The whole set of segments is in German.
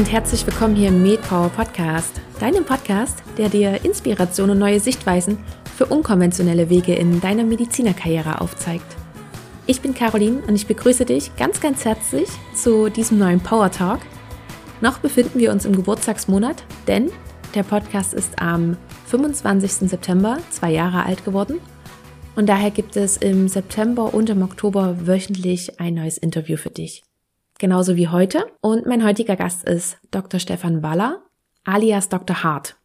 und herzlich willkommen hier im MedPower Podcast, deinem Podcast, der dir Inspiration und neue Sichtweisen für unkonventionelle Wege in deiner Medizinerkarriere aufzeigt. Ich bin Caroline und ich begrüße dich ganz, ganz herzlich zu diesem neuen Power Talk. Noch befinden wir uns im Geburtstagsmonat, denn der Podcast ist am 25. September zwei Jahre alt geworden und daher gibt es im September und im Oktober wöchentlich ein neues Interview für dich. Genauso wie heute. Und mein heutiger Gast ist Dr. Stefan Waller, alias Dr. Hart.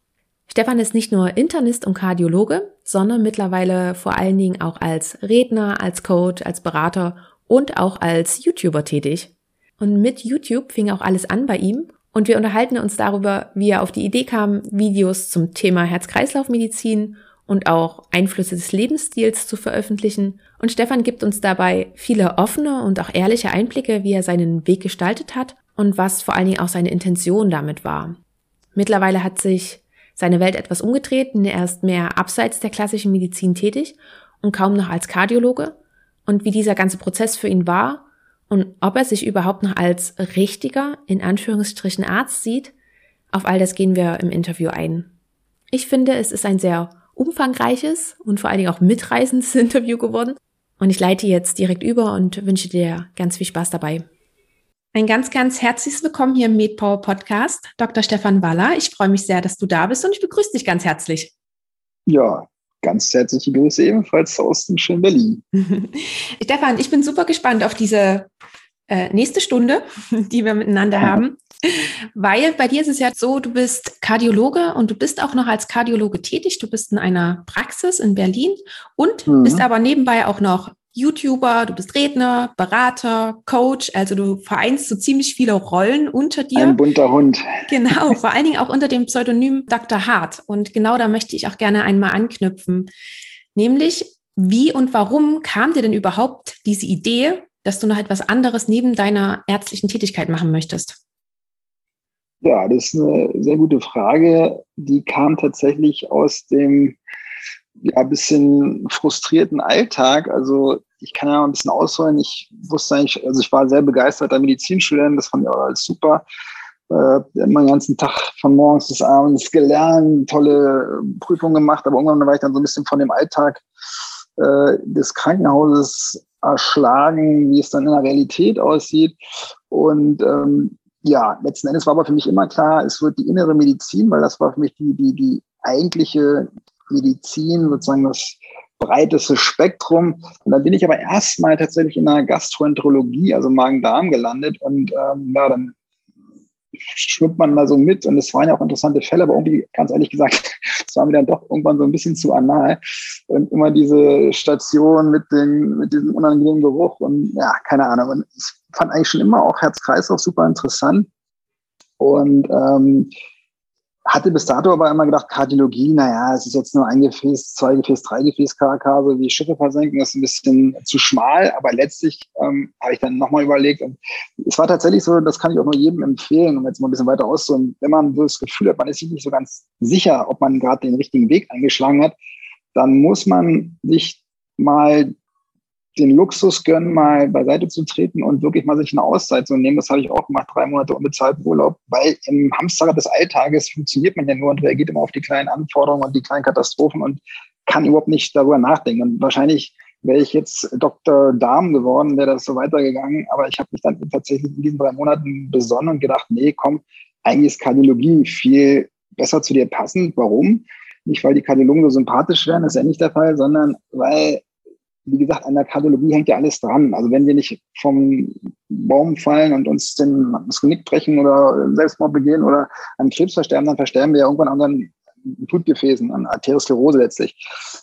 Stefan ist nicht nur Internist und Kardiologe, sondern mittlerweile vor allen Dingen auch als Redner, als Coach, als Berater und auch als YouTuber tätig. Und mit YouTube fing auch alles an bei ihm und wir unterhalten uns darüber, wie er auf die Idee kam, Videos zum Thema Herz-Kreislauf-Medizin und auch Einflüsse des Lebensstils zu veröffentlichen. Und Stefan gibt uns dabei viele offene und auch ehrliche Einblicke, wie er seinen Weg gestaltet hat und was vor allen Dingen auch seine Intention damit war. Mittlerweile hat sich seine Welt etwas umgedreht er ist mehr abseits der klassischen Medizin tätig und kaum noch als Kardiologe. Und wie dieser ganze Prozess für ihn war und ob er sich überhaupt noch als richtiger, in Anführungsstrichen Arzt sieht, auf all das gehen wir im Interview ein. Ich finde, es ist ein sehr umfangreiches und vor allen Dingen auch mitreißendes Interview geworden. Und ich leite jetzt direkt über und wünsche dir ganz viel Spaß dabei. Ein ganz, ganz herzliches Willkommen hier im MedPower Podcast, Dr. Stefan Waller. Ich freue mich sehr, dass du da bist und ich begrüße dich ganz herzlich. Ja, ganz herzliche Grüße ebenfalls aus dem schönen Berlin. Stefan, ich bin super gespannt auf diese äh, nächste Stunde, die wir miteinander haben. Weil bei dir ist es ja so, du bist Kardiologe und du bist auch noch als Kardiologe tätig. Du bist in einer Praxis in Berlin und mhm. bist aber nebenbei auch noch YouTuber, du bist Redner, Berater, Coach, also du vereinst so ziemlich viele Rollen unter dir. Ein bunter Hund. Genau, vor allen Dingen auch unter dem Pseudonym Dr. Hart. Und genau da möchte ich auch gerne einmal anknüpfen. Nämlich, wie und warum kam dir denn überhaupt diese Idee, dass du noch etwas anderes neben deiner ärztlichen Tätigkeit machen möchtest? Ja, das ist eine sehr gute Frage. Die kam tatsächlich aus dem ja, bisschen frustrierten Alltag. Also ich kann ja mal ein bisschen ausholen. Ich wusste eigentlich, also ich war sehr begeisterter Medizinstudent, das fand ich auch alles super. Äh, immer den ganzen Tag von morgens bis abends gelernt, tolle Prüfungen gemacht, aber irgendwann war ich dann so ein bisschen von dem Alltag äh, des Krankenhauses erschlagen, wie es dann in der Realität aussieht. Und ähm, ja, letzten Endes war aber für mich immer klar, es wird die innere Medizin, weil das war für mich die, die, die eigentliche Medizin, sozusagen das breiteste Spektrum. Und dann bin ich aber erstmal tatsächlich in der Gastroenterologie, also Magen-Darm gelandet und ähm, ja, dann schwimmt man da so mit und es waren ja auch interessante Fälle, aber irgendwie, ganz ehrlich gesagt, es war mir dann doch irgendwann so ein bisschen zu anal und immer diese Station mit, den, mit diesem unangenehmen Geruch und ja, keine Ahnung. Und ich fand eigentlich schon immer auch Herz-Kreislauf super interessant und ähm, hatte bis dato aber immer gedacht, Kardiologie, naja, es ist jetzt nur ein Gefäß, zwei Gefäß, drei Gefäß KK, so wie Schiffe versenken, das ist ein bisschen zu schmal, aber letztlich ähm, habe ich dann nochmal überlegt und es war tatsächlich so, das kann ich auch nur jedem empfehlen, um jetzt mal ein bisschen weiter auszuholen, wenn man so das Gefühl hat, man ist sich nicht so ganz sicher, ob man gerade den richtigen Weg eingeschlagen hat, dann muss man sich mal den Luxus gönnen, mal beiseite zu treten und wirklich mal sich eine Auszeit zu nehmen. Das habe ich auch gemacht, drei Monate unbezahlten Urlaub, weil im Hamsterrad des Alltages funktioniert man ja nur und reagiert immer auf die kleinen Anforderungen und die kleinen Katastrophen und kann überhaupt nicht darüber nachdenken. Und wahrscheinlich wäre ich jetzt Dr. Darm geworden, wäre das so weitergegangen. Aber ich habe mich dann tatsächlich in diesen drei Monaten besonnen und gedacht, nee, komm, eigentlich ist Kardiologie viel besser zu dir passend. Warum? Nicht, weil die Kardiologen so sympathisch wären, das ist ja nicht der Fall, sondern weil wie gesagt, an der Kardiologie hängt ja alles dran. Also wenn wir nicht vom Baum fallen und uns den, das Genick brechen oder Selbstmord begehen oder an Krebs versterben, dann versterben wir ja irgendwann an unseren Blutgefäßen, an Arteriosklerose letztlich.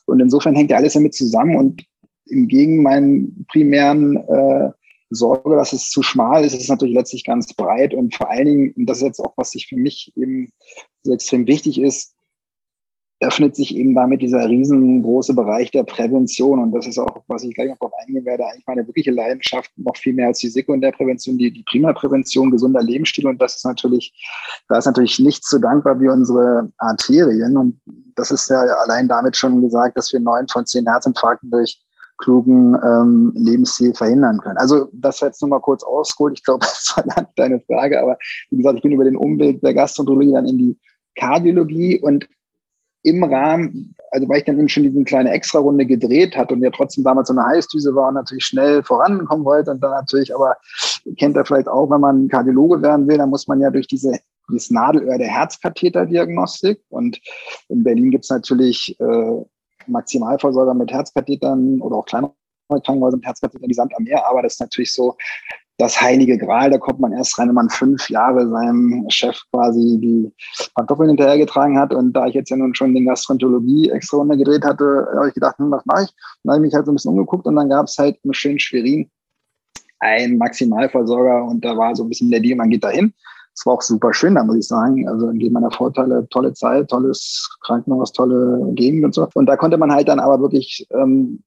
Und insofern hängt ja alles damit zusammen und im Gegen meinen primären äh, Sorge, dass es zu schmal ist, ist es natürlich letztlich ganz breit und vor allen Dingen, und das ist jetzt auch, was sich für mich eben so extrem wichtig ist, öffnet sich eben damit dieser riesengroße Bereich der Prävention. Und das ist auch, was ich gleich noch darauf eingehen werde, eigentlich meine wirkliche Leidenschaft, noch viel mehr als die Sekundärprävention, die, die Primärprävention, gesunder Lebensstil. Und das ist natürlich, da ist natürlich nichts so dankbar wie unsere Arterien. Und das ist ja allein damit schon gesagt, dass wir neun von zehn Herzinfarkten durch klugen ähm, Lebensstil verhindern können. Also das war jetzt nur mal kurz ausgeholt. Ich glaube, das war dann deine Frage. Aber wie gesagt, ich bin über den Umweg der Gastroenterologie dann in die Kardiologie und im Rahmen, also weil ich dann eben schon diese kleine Extra-Runde gedreht hatte und ja trotzdem damals so eine Heißdüse war und natürlich schnell vorankommen wollte und dann natürlich aber, kennt er vielleicht auch, wenn man Kardiologe werden will, dann muss man ja durch diese dieses Nadelöhr der Herzkatheterdiagnostik und in Berlin gibt es natürlich äh, Maximalversorger mit Herzkathetern oder auch kleinere Krankenhäuser mit Herzkathetern, die samt am Meer, aber das ist natürlich so das heilige Gral, da kommt man erst rein, wenn man fünf Jahre seinem Chef quasi die Pantoffeln hinterhergetragen hat. Und da ich jetzt ja nun schon den Gastroenterologie extra gedreht hatte, habe ich gedacht, hm, was mache ich? Dann habe ich mich halt so ein bisschen umgeguckt und dann gab es halt im schönen Schwerin einen Maximalversorger und da war so ein bisschen der Deal, man geht da hin. Es war auch super schön, da muss ich sagen. Also in meiner Vorteile, tolle Zeit, tolles Krankenhaus, tolle Gegend und so. Und da konnte man halt dann aber wirklich ähm,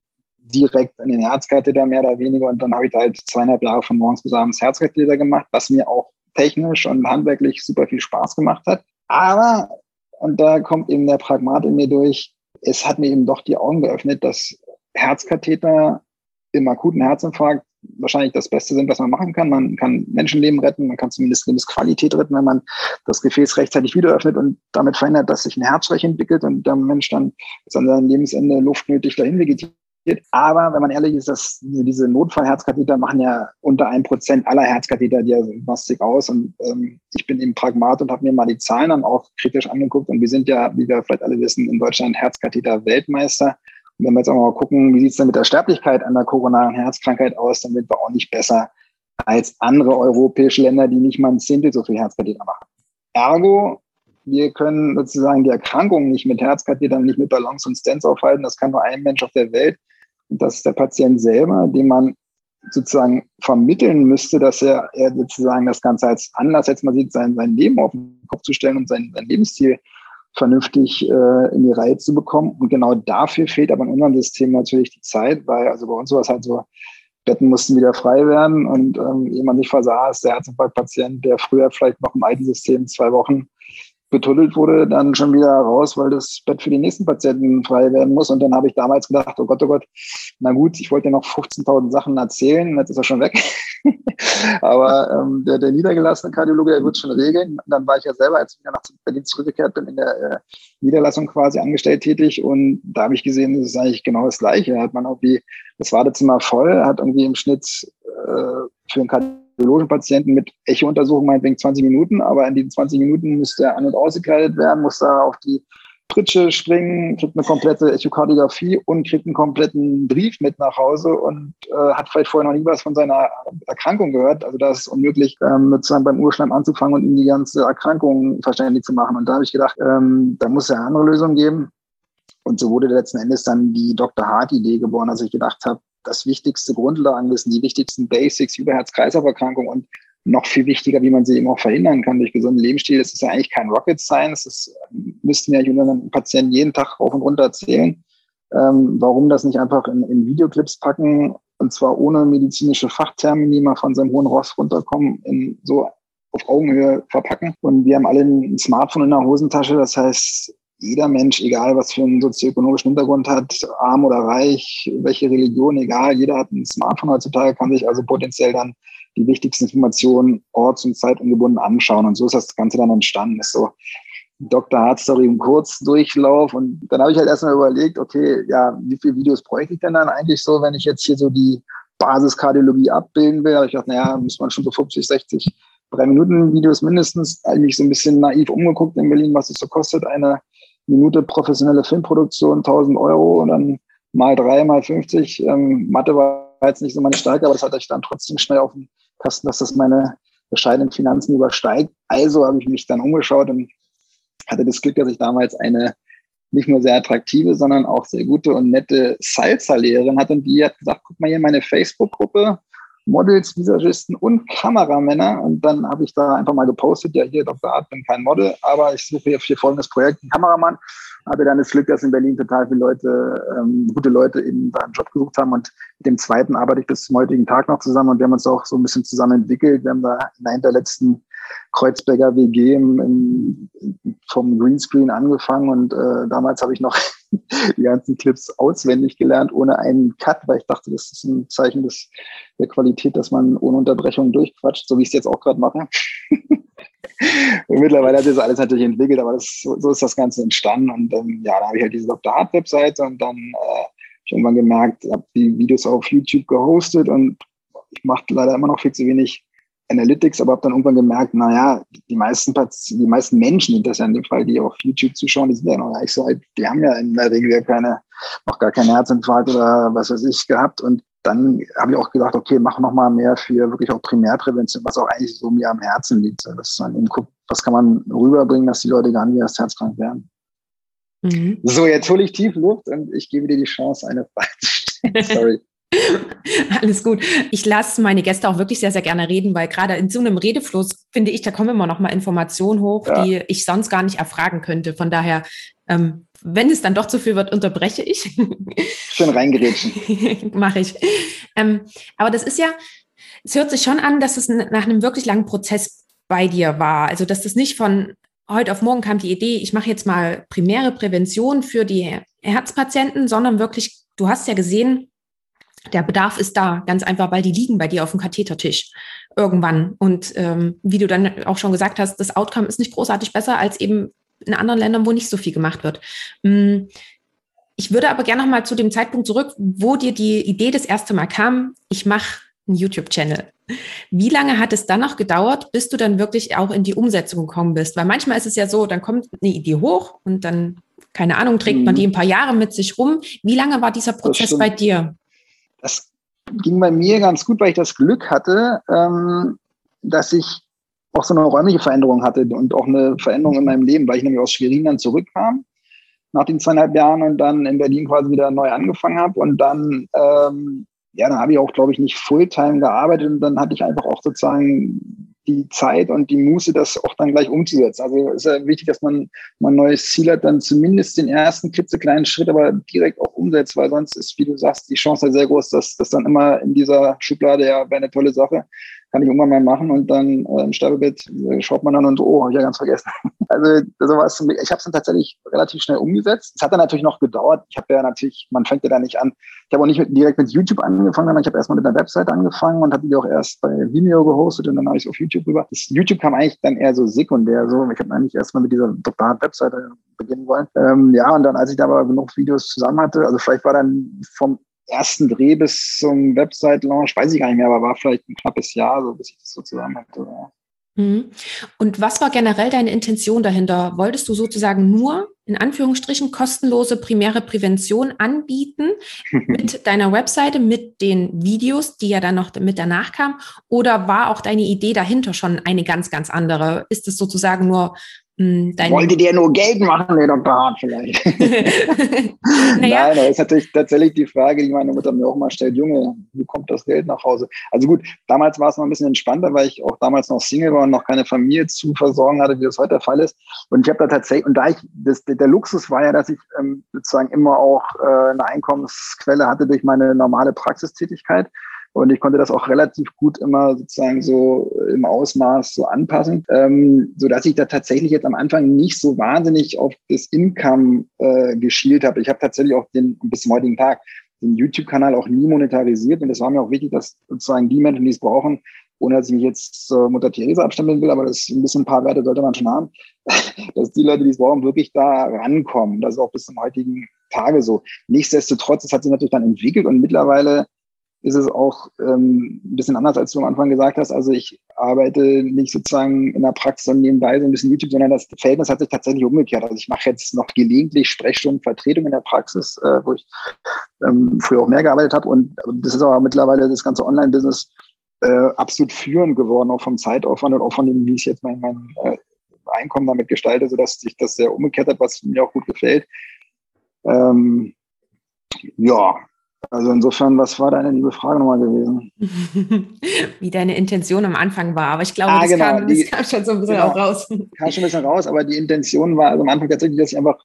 direkt in den Herzkatheter mehr oder weniger. Und dann habe ich halt zweieinhalb Jahre von morgens bis abends Herzkatheter gemacht, was mir auch technisch und handwerklich super viel Spaß gemacht hat. Aber, und da kommt eben der Pragmat in mir durch, es hat mir eben doch die Augen geöffnet, dass Herzkatheter im akuten Herzinfarkt wahrscheinlich das Beste sind, was man machen kann. Man kann Menschenleben retten, man kann zumindest Lebensqualität retten, wenn man das Gefäß rechtzeitig wieder öffnet und damit verhindert, dass sich ein Herzschwäche entwickelt und der Mensch dann bis an seinem Lebensende luftnötig dahin vegetiert. Aber wenn man ehrlich ist, dass diese Notfallherzkatheter machen ja unter ein Prozent aller Herzkatheterdiagnostik aus. Und ähm, ich bin eben Pragmat und habe mir mal die Zahlen dann auch kritisch angeguckt. Und wir sind ja, wie wir vielleicht alle wissen, in Deutschland Herzkatheter-Weltmeister. Und wenn wir jetzt auch mal gucken, wie sieht es denn mit der Sterblichkeit an der koronaren Herzkrankheit aus, dann sind wir auch nicht besser als andere europäische Länder, die nicht mal ein Zehntel so viel Herzkatheter machen. Ergo, wir können sozusagen die Erkrankung nicht mit Herzkathetern, nicht mit Ballons und Stents aufhalten. Das kann nur ein Mensch auf der Welt. Und das ist der Patient selber, dem man sozusagen vermitteln müsste, dass er, er sozusagen das Ganze als Anlass jetzt mal sieht, sein, sein Leben auf den Kopf zu stellen und sein, sein Lebensstil vernünftig äh, in die Reihe zu bekommen. Und genau dafür fehlt aber in unserem System natürlich die Zeit, weil also bei uns war es halt so, Betten mussten wieder frei werden und ähm, jemand nicht versah, ist der Herzinfarktpatient, der früher vielleicht noch im alten System zwei Wochen betuddelt wurde, dann schon wieder raus, weil das Bett für die nächsten Patienten frei werden muss. Und dann habe ich damals gedacht, oh Gott, oh Gott, na gut, ich wollte ja noch 15.000 Sachen erzählen, jetzt ist er schon weg. Aber ähm, der, der niedergelassene Kardiologe, der wird schon regeln. Und dann war ich ja selber, als ich nach Berlin zurückgekehrt bin, in der äh, Niederlassung quasi angestellt tätig. Und da habe ich gesehen, das ist eigentlich genau das Gleiche. Da hat man auch wie das Wartezimmer voll, hat irgendwie im Schnitt äh, für einen kardiologischen mit Echo-Untersuchung meinetwegen 20 Minuten, aber in diesen 20 Minuten müsste er an- und ausgekleidet werden, muss da auf die Pritsche springen, kriegt eine komplette Echokardiographie und kriegt einen kompletten Brief mit nach Hause und äh, hat vielleicht vorher noch nie was von seiner Erkrankung gehört. Also da ist es unmöglich, ähm, sozusagen beim Urschleim anzufangen und ihm die ganze Erkrankung verständlich zu machen. Und da habe ich gedacht, ähm, da muss es ja eine andere Lösung geben. Und so wurde letzten Endes dann die Dr. Hart-Idee geboren, dass ich gedacht habe, das wichtigste Grundlagenwissen, die wichtigsten Basics über Herz-Kreislauf-Erkrankung und noch viel wichtiger, wie man sie eben auch verhindern kann durch gesunden Lebensstil. Das ist ja eigentlich kein Rocket Science. Das müssten ja Patienten jeden Tag rauf und runter erzählen. Ähm, warum das nicht einfach in, in, Videoclips packen und zwar ohne medizinische Fachtermini mal von seinem hohen Ross runterkommen, in so auf Augenhöhe verpacken. Und wir haben alle ein Smartphone in der Hosentasche. Das heißt, jeder Mensch, egal was für einen sozioökonomischen Hintergrund hat, arm oder reich, welche Religion, egal, jeder hat ein Smartphone heutzutage, kann sich also potenziell dann die wichtigsten Informationen orts- und zeitungebunden anschauen. Und so ist das Ganze dann entstanden. Ist so Dr. Hart Story im Kurzdurchlauf. Und dann habe ich halt erstmal überlegt, okay, ja, wie viele Videos bräuchte ich denn dann eigentlich so, wenn ich jetzt hier so die Basiskardiologie abbilden will? Habe ich gedacht, naja, muss man schon so 50, 60 drei Minuten Videos mindestens eigentlich so ein bisschen naiv umgeguckt in Berlin, was es so kostet, eine Minute professionelle Filmproduktion, 1000 Euro und dann mal drei, mal 50. Ähm, Mathe war jetzt nicht so meine Stärke, aber das hatte ich dann trotzdem schnell auf dem Kasten, dass das meine bescheidenen Finanzen übersteigt. Also habe ich mich dann umgeschaut und hatte das Glück, dass ich damals eine nicht nur sehr attraktive, sondern auch sehr gute und nette Salsa-Lehrerin hatte. Und die hat gesagt, guck mal hier meine Facebook-Gruppe, Models, Visagisten und Kameramänner. Und dann habe ich da einfach mal gepostet, ja hier, Dr. Art, bin kein Model, aber ich suche hier für folgendes Projekt einen Kameramann. Hatte dann das Glück, dass in Berlin total viele Leute, ähm, gute Leute eben da einen Job gesucht haben. Und mit dem zweiten arbeite ich bis zum heutigen Tag noch zusammen und wir haben uns auch so ein bisschen zusammen entwickelt. Wir haben da in der hinterletzten Kreuzberger WG im, im, vom Greenscreen angefangen und äh, damals habe ich noch die ganzen Clips auswendig gelernt, ohne einen Cut, weil ich dachte, das ist ein Zeichen des, der Qualität, dass man ohne Unterbrechung durchquatscht, so wie ich es jetzt auch gerade mache. und mittlerweile hat sich das alles natürlich entwickelt, aber das, so, so, ist das Ganze entstanden. Und ähm, ja, da habe ich halt diese Dr. Hart Webseite und dann äh, ich irgendwann gemerkt, habe die Videos auf YouTube gehostet und ich mache leider immer noch viel zu wenig Analytics, aber habe dann irgendwann gemerkt, naja, die meisten, die meisten Menschen, das ja in dem Fall, die auf YouTube zuschauen, die sind ja noch gar nicht so alt, die haben ja in der Regel ja keine, noch gar keinen Herzinfarkt oder was weiß ich gehabt. Und dann habe ich auch gesagt, okay, mach noch mal mehr für wirklich auch Primärprävention, was auch eigentlich so mir am Herzen liegt. Dass man eben guckt, was kann man rüberbringen, dass die Leute gar nicht erst herzkrank werden. Mhm. So, jetzt hole ich tief Luft und ich gebe dir die Chance, eine Frage zu stellen. Sorry. Alles gut. Ich lasse meine Gäste auch wirklich sehr, sehr gerne reden, weil gerade in so einem Redefluss, finde ich, da kommen immer noch mal Informationen hoch, ja. die ich sonst gar nicht erfragen könnte. Von daher, ähm, wenn es dann doch zu viel wird, unterbreche ich. Schön reingerätschen. Mache ich. Ähm, aber das ist ja, es hört sich schon an, dass es nach einem wirklich langen Prozess bei dir war. Also, dass das nicht von heute auf morgen kam die Idee, ich mache jetzt mal primäre Prävention für die Herzpatienten, sondern wirklich, du hast ja gesehen, der Bedarf ist da, ganz einfach, weil die liegen bei dir auf dem Kathetertisch irgendwann. Und ähm, wie du dann auch schon gesagt hast, das Outcome ist nicht großartig besser als eben in anderen Ländern, wo nicht so viel gemacht wird. Hm, ich würde aber gerne noch mal zu dem Zeitpunkt zurück, wo dir die Idee das erste Mal kam, ich mache einen YouTube-Channel. Wie lange hat es dann noch gedauert, bis du dann wirklich auch in die Umsetzung gekommen bist? Weil manchmal ist es ja so, dann kommt eine Idee hoch und dann, keine Ahnung, trägt man mhm. die ein paar Jahre mit sich rum. Wie lange war dieser Prozess bei dir? Das ging bei mir ganz gut, weil ich das Glück hatte, ähm, dass ich auch so eine räumliche Veränderung hatte und auch eine Veränderung in meinem Leben, weil ich nämlich aus Schwerin dann zurückkam nach den zweieinhalb Jahren und dann in Berlin quasi wieder neu angefangen habe und dann ähm, ja, dann habe ich auch, glaube ich, nicht Fulltime gearbeitet und dann hatte ich einfach auch sozusagen die Zeit und die Muße, das auch dann gleich umzusetzen. Also ist ja wichtig, dass man mal ein neues Ziel hat, dann zumindest den ersten klitzekleinen Schritt aber direkt auch umsetzt, weil sonst ist, wie du sagst, die Chance sehr groß, dass das dann immer in dieser Schublade, ja, wäre eine tolle Sache, kann ich irgendwann mal machen und dann äh, im Sterbebett äh, schaut man dann und oh, habe ich ja ganz vergessen. also sowas, ich habe es dann tatsächlich relativ schnell umgesetzt. Es hat dann natürlich noch gedauert. Ich habe ja natürlich, man fängt ja da nicht an. Ich habe auch nicht mit, direkt mit YouTube angefangen, sondern ich habe erstmal mit einer Website angefangen und habe die auch erst bei Vimeo gehostet und dann habe ich es auf YouTube rüber. Das YouTube kam eigentlich dann eher so sekundär. So, ich habe eigentlich erstmal mit dieser Dr. Webseite beginnen wollen. Ähm, ja, und dann, als ich da aber genug Videos zusammen hatte, also vielleicht war dann vom ersten Dreh bis zum Website-Launch, weiß ich gar nicht mehr, aber war vielleicht ein knappes Jahr, so bis ich das so zusammen hatte. Mhm. Und was war generell deine Intention dahinter? Wolltest du sozusagen nur in Anführungsstrichen kostenlose primäre Prävention anbieten mit deiner Webseite, mit den Videos, die ja dann noch mit danach kamen? Oder war auch deine Idee dahinter schon eine ganz, ganz andere? Ist es sozusagen nur dein Wollte der nur Geld machen, der Dr. Hart vielleicht? naja. Nein, das ist natürlich tatsächlich die Frage, die meine Mutter mir auch mal stellt, Junge, wie kommt das Geld nach Hause? Also gut, damals war es noch ein bisschen entspannter, weil ich auch damals noch Single war und noch keine Familie zu versorgen hatte, wie das heute der Fall ist. Und ich habe da tatsächlich, und da ich, das, der Luxus war ja, dass ich ähm, sozusagen immer auch äh, eine Einkommensquelle hatte durch meine normale Praxistätigkeit. Und ich konnte das auch relativ gut immer sozusagen so im Ausmaß so anpassen, ähm, so dass ich da tatsächlich jetzt am Anfang nicht so wahnsinnig auf das Income äh, geschielt habe. Ich habe tatsächlich auch den bis zum heutigen Tag den YouTube-Kanal auch nie monetarisiert. Und das war mir auch wichtig, dass sozusagen die Menschen, die es brauchen, ohne dass ich mich jetzt zur Mutter Theresa abstimmen will, aber das ein bisschen ein paar Werte sollte man schon haben, dass die Leute, die es brauchen, wirklich da rankommen. Das ist auch bis zum heutigen Tage so. Nichtsdestotrotz, es hat sich natürlich dann entwickelt und mittlerweile ist es auch ähm, ein bisschen anders, als du am Anfang gesagt hast. Also ich arbeite nicht sozusagen in der Praxis und nebenbei so ein bisschen YouTube, sondern das Verhältnis hat sich tatsächlich umgekehrt. Also ich mache jetzt noch gelegentlich Sprechstunden, Vertretung in der Praxis, äh, wo ich ähm, früher auch mehr gearbeitet habe. Und das ist aber mittlerweile das ganze Online-Business äh, absolut führend geworden, auch vom Zeitaufwand und auch von dem, wie ich jetzt mein, mein äh, Einkommen damit gestalte, sodass sich das sehr umgekehrt hat, was mir auch gut gefällt. Ähm, ja, also insofern, was war deine liebe Frage nochmal gewesen? Wie deine Intention am Anfang war, aber ich glaube, ah, das, genau, kam, das kam schon so ein bisschen genau, auch raus. Kam schon ein bisschen raus, aber die Intention war also am Anfang tatsächlich, dass ich einfach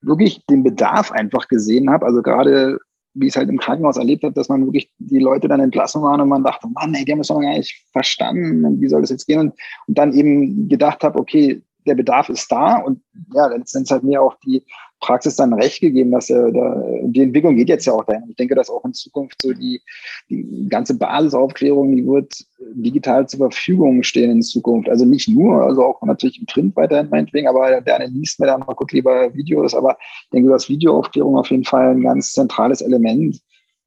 wirklich den Bedarf einfach gesehen habe. Also gerade wie ich es halt im Krankenhaus erlebt habe, dass man wirklich die Leute dann entlassen waren und man dachte, Mann, ey, die haben das doch gar nicht verstanden und wie soll das jetzt gehen? Und, und dann eben gedacht habe, okay, der Bedarf ist da und ja, dann sind es halt mehr auch die, Praxis dann recht gegeben, dass er da, die Entwicklung geht jetzt ja auch dahin. Ich denke, dass auch in Zukunft so die, die ganze Basisaufklärung, die wird digital zur Verfügung stehen in Zukunft. Also nicht nur, also auch natürlich im Print weiterhin meinetwegen, aber der eine liest mir dann mal guckt lieber Videos. Aber ich denke, dass Videoaufklärung auf jeden Fall ein ganz zentrales Element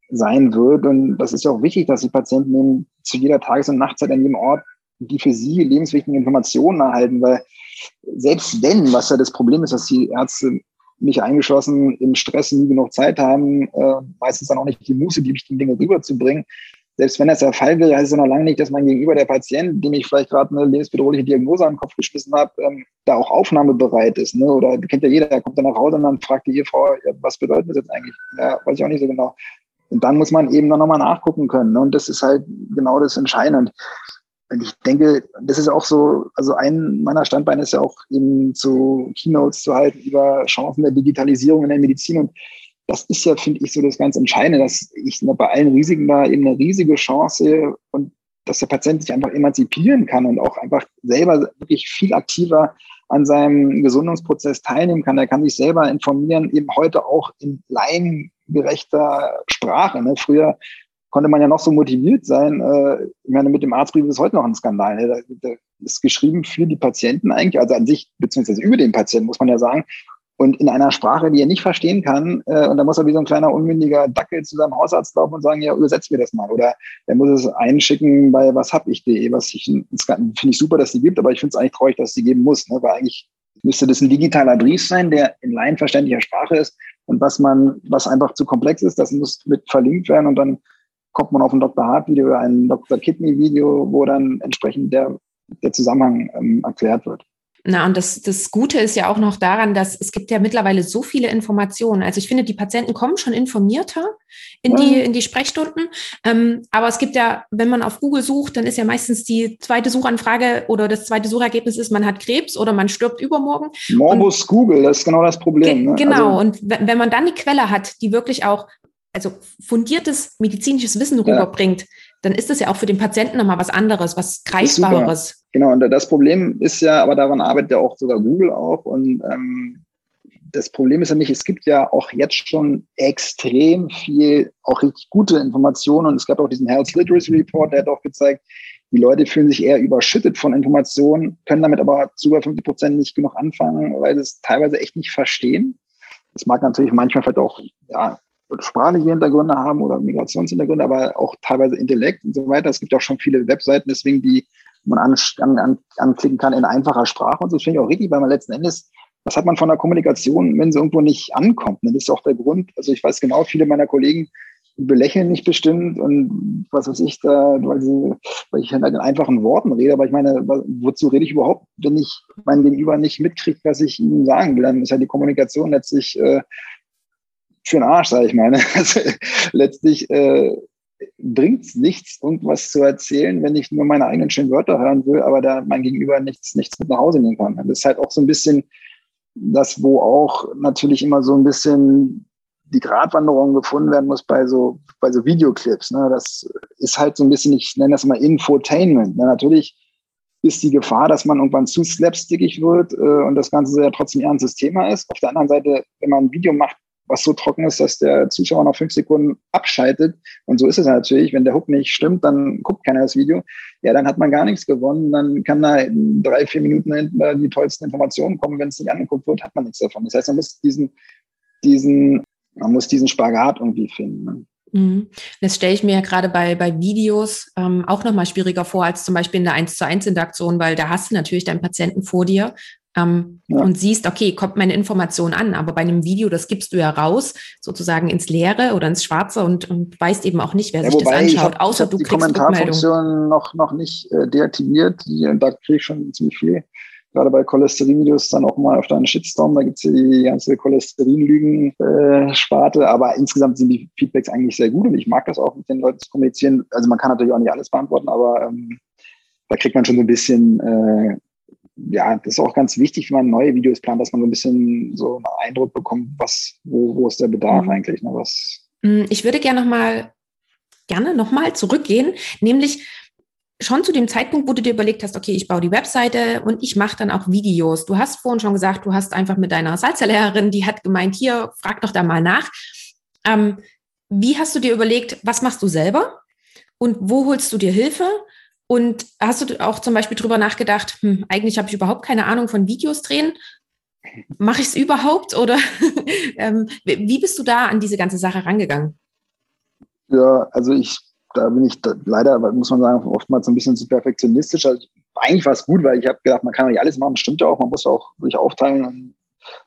sein wird. Und das ist ja auch wichtig, dass die Patienten eben zu jeder Tages- und Nachtzeit an jedem Ort die für sie lebenswichtigen Informationen erhalten, weil selbst wenn, was ja das Problem ist, dass die Ärzte mich eingeschlossen im Stress nie genug Zeit haben, äh, meistens dann auch nicht die Muße, die wichtigen Dinge rüberzubringen. Selbst wenn das der Fall wäre, heißt es noch lange nicht, dass man gegenüber der Patient, dem ich vielleicht gerade eine lebensbedrohliche Diagnose am Kopf geschmissen habe, ähm, da auch aufnahmebereit ist. Ne? Oder kennt ja jeder, der kommt dann nach Hause und dann fragt die Ehefrau, ja, was bedeutet das jetzt eigentlich? Ja, weiß ich auch nicht so genau. Und dann muss man eben dann nochmal nachgucken können. Ne? Und das ist halt genau das Entscheidende. Ich denke, das ist auch so, also ein meiner Standbeine ist ja auch eben zu Keynotes zu halten über Chancen der Digitalisierung in der Medizin. Und das ist ja, finde ich, so das ganz Entscheidende, dass ich bei allen Risiken da eben eine riesige Chance und dass der Patient sich einfach emanzipieren kann und auch einfach selber wirklich viel aktiver an seinem Gesundungsprozess teilnehmen kann. Er kann sich selber informieren, eben heute auch in laiengerechter Sprache. Ne? Früher konnte man ja noch so motiviert sein. Äh, ich meine, mit dem Arztbrief ist heute noch ein Skandal. Ne? Da, da ist geschrieben für die Patienten eigentlich, also an sich, beziehungsweise über den Patienten, muss man ja sagen. Und in einer Sprache, die er nicht verstehen kann, äh, und da muss er wie so ein kleiner unmündiger Dackel zu seinem Hausarzt laufen und sagen, ja, übersetzt mir das mal. Oder er muss es einschicken bei was hab ich.de, was ich finde ich super, dass die gibt, aber ich finde es eigentlich traurig, dass die geben muss, ne? weil eigentlich müsste das ein digitaler Brief sein, der in laienverständlicher Sprache ist. Und was man, was einfach zu komplex ist, das muss mit verlinkt werden und dann kommt man auf ein Dr. Hart-Video oder ein Dr. Kidney-Video, wo dann entsprechend der, der Zusammenhang ähm, erklärt wird. Na, und das, das Gute ist ja auch noch daran, dass es gibt ja mittlerweile so viele Informationen. Also ich finde, die Patienten kommen schon informierter in die, in die Sprechstunden. Ähm, aber es gibt ja, wenn man auf Google sucht, dann ist ja meistens die zweite Suchanfrage oder das zweite Suchergebnis ist, man hat Krebs oder man stirbt übermorgen. Morbus und, Google, das ist genau das Problem. Ne? Genau. Also, und wenn man dann die Quelle hat, die wirklich auch also fundiertes medizinisches Wissen rüberbringt, ja. dann ist das ja auch für den Patienten nochmal was anderes, was Greifbares. Genau, und das Problem ist ja, aber daran arbeitet ja auch sogar Google auch. Und ähm, das Problem ist ja nicht, es gibt ja auch jetzt schon extrem viel, auch richtig gute Informationen. Und es gab auch diesen Health Literacy Report, der hat auch gezeigt, die Leute fühlen sich eher überschüttet von Informationen, können damit aber zu über 50 Prozent nicht genug anfangen, weil sie es teilweise echt nicht verstehen. Das mag natürlich manchmal vielleicht auch ja, sprachliche Hintergründe haben oder Migrationshintergründe, aber auch teilweise Intellekt und so weiter. Es gibt auch schon viele Webseiten, deswegen, die man an, an, anklicken kann in einfacher Sprache. Und so finde ich auch richtig, weil man letzten Endes, was hat man von der Kommunikation, wenn sie irgendwo nicht ankommt? Das ist auch der Grund. Also ich weiß genau, viele meiner Kollegen belächeln nicht bestimmt und was weiß ich da, weil, sie, weil ich halt in einfachen Worten rede. Aber ich meine, wozu rede ich überhaupt, wenn ich mein Gegenüber nicht mitkriege, was ich ihm sagen will? Dann ist ja die Kommunikation letztlich äh, für den Arsch, sage ich mal. Ne? Also, letztlich äh, bringt es nichts, irgendwas zu erzählen, wenn ich nur meine eigenen schönen Wörter hören will, aber da mein Gegenüber nichts, nichts mit nach Hause nehmen kann. Das ist halt auch so ein bisschen das, wo auch natürlich immer so ein bisschen die Gratwanderung gefunden werden muss bei so, bei so Videoclips. Ne? Das ist halt so ein bisschen, ich nenne das mal Infotainment. Ne? Natürlich ist die Gefahr, dass man irgendwann zu slapstickig wird äh, und das Ganze ja trotzdem ein ernstes Thema ist. Auf der anderen Seite, wenn man ein Video macht, was so trocken ist, dass der Zuschauer nach fünf Sekunden abschaltet. Und so ist es natürlich. Wenn der Hook nicht stimmt, dann guckt keiner das Video. Ja, dann hat man gar nichts gewonnen. Dann kann da in drei, vier Minuten die tollsten Informationen kommen. Wenn es nicht angeguckt wird, hat man nichts davon. Das heißt, man muss diesen, diesen, man muss diesen Spagat irgendwie finden. Ne? Mhm. Das stelle ich mir ja gerade bei, bei Videos ähm, auch nochmal schwieriger vor als zum Beispiel in der 1 zu 1 Interaktion, weil da hast du natürlich deinen Patienten vor dir ähm, ja. und siehst, okay, kommt meine Information an, aber bei einem Video, das gibst du ja raus, sozusagen ins Leere oder ins Schwarze und, und weißt eben auch nicht, wer ja, sich das anschaut, hab, außer du die kriegst Kommentarfunktion noch, noch nicht äh, deaktiviert, die, da kriege ich schon ziemlich viel. Gerade bei Cholesterin-Videos dann auch mal auf deinen Shitstorm, da gibt es ja die ganze Cholesterin-Lügen-Sparte, äh, aber insgesamt sind die Feedbacks eigentlich sehr gut und ich mag das auch mit den Leuten zu kommunizieren. Also man kann natürlich auch nicht alles beantworten, aber ähm, da kriegt man schon so ein bisschen äh, ja, das ist auch ganz wichtig, wenn man neue Videos plant, dass man so ein bisschen so einen Eindruck bekommt, was, wo, wo ist der Bedarf mhm. eigentlich, ne, was. Mm, ich würde gerne nochmal, gerne nochmal zurückgehen, nämlich schon zu dem Zeitpunkt, wo du dir überlegt hast, okay, ich baue die Webseite und ich mache dann auch Videos. Du hast vorhin schon gesagt, du hast einfach mit deiner Salzerlehrerin, die hat gemeint, hier, frag doch da mal nach. Ähm, wie hast du dir überlegt, was machst du selber und wo holst du dir Hilfe? Und hast du auch zum Beispiel drüber nachgedacht, hm, eigentlich habe ich überhaupt keine Ahnung von Videos drehen. Mache ich es überhaupt oder ähm, wie bist du da an diese ganze Sache rangegangen? Ja, also ich, da bin ich da, leider, muss man sagen, oftmals ein bisschen zu perfektionistisch. Also eigentlich war es gut, weil ich habe gedacht, man kann nicht alles machen, stimmt ja auch, man muss auch sich aufteilen und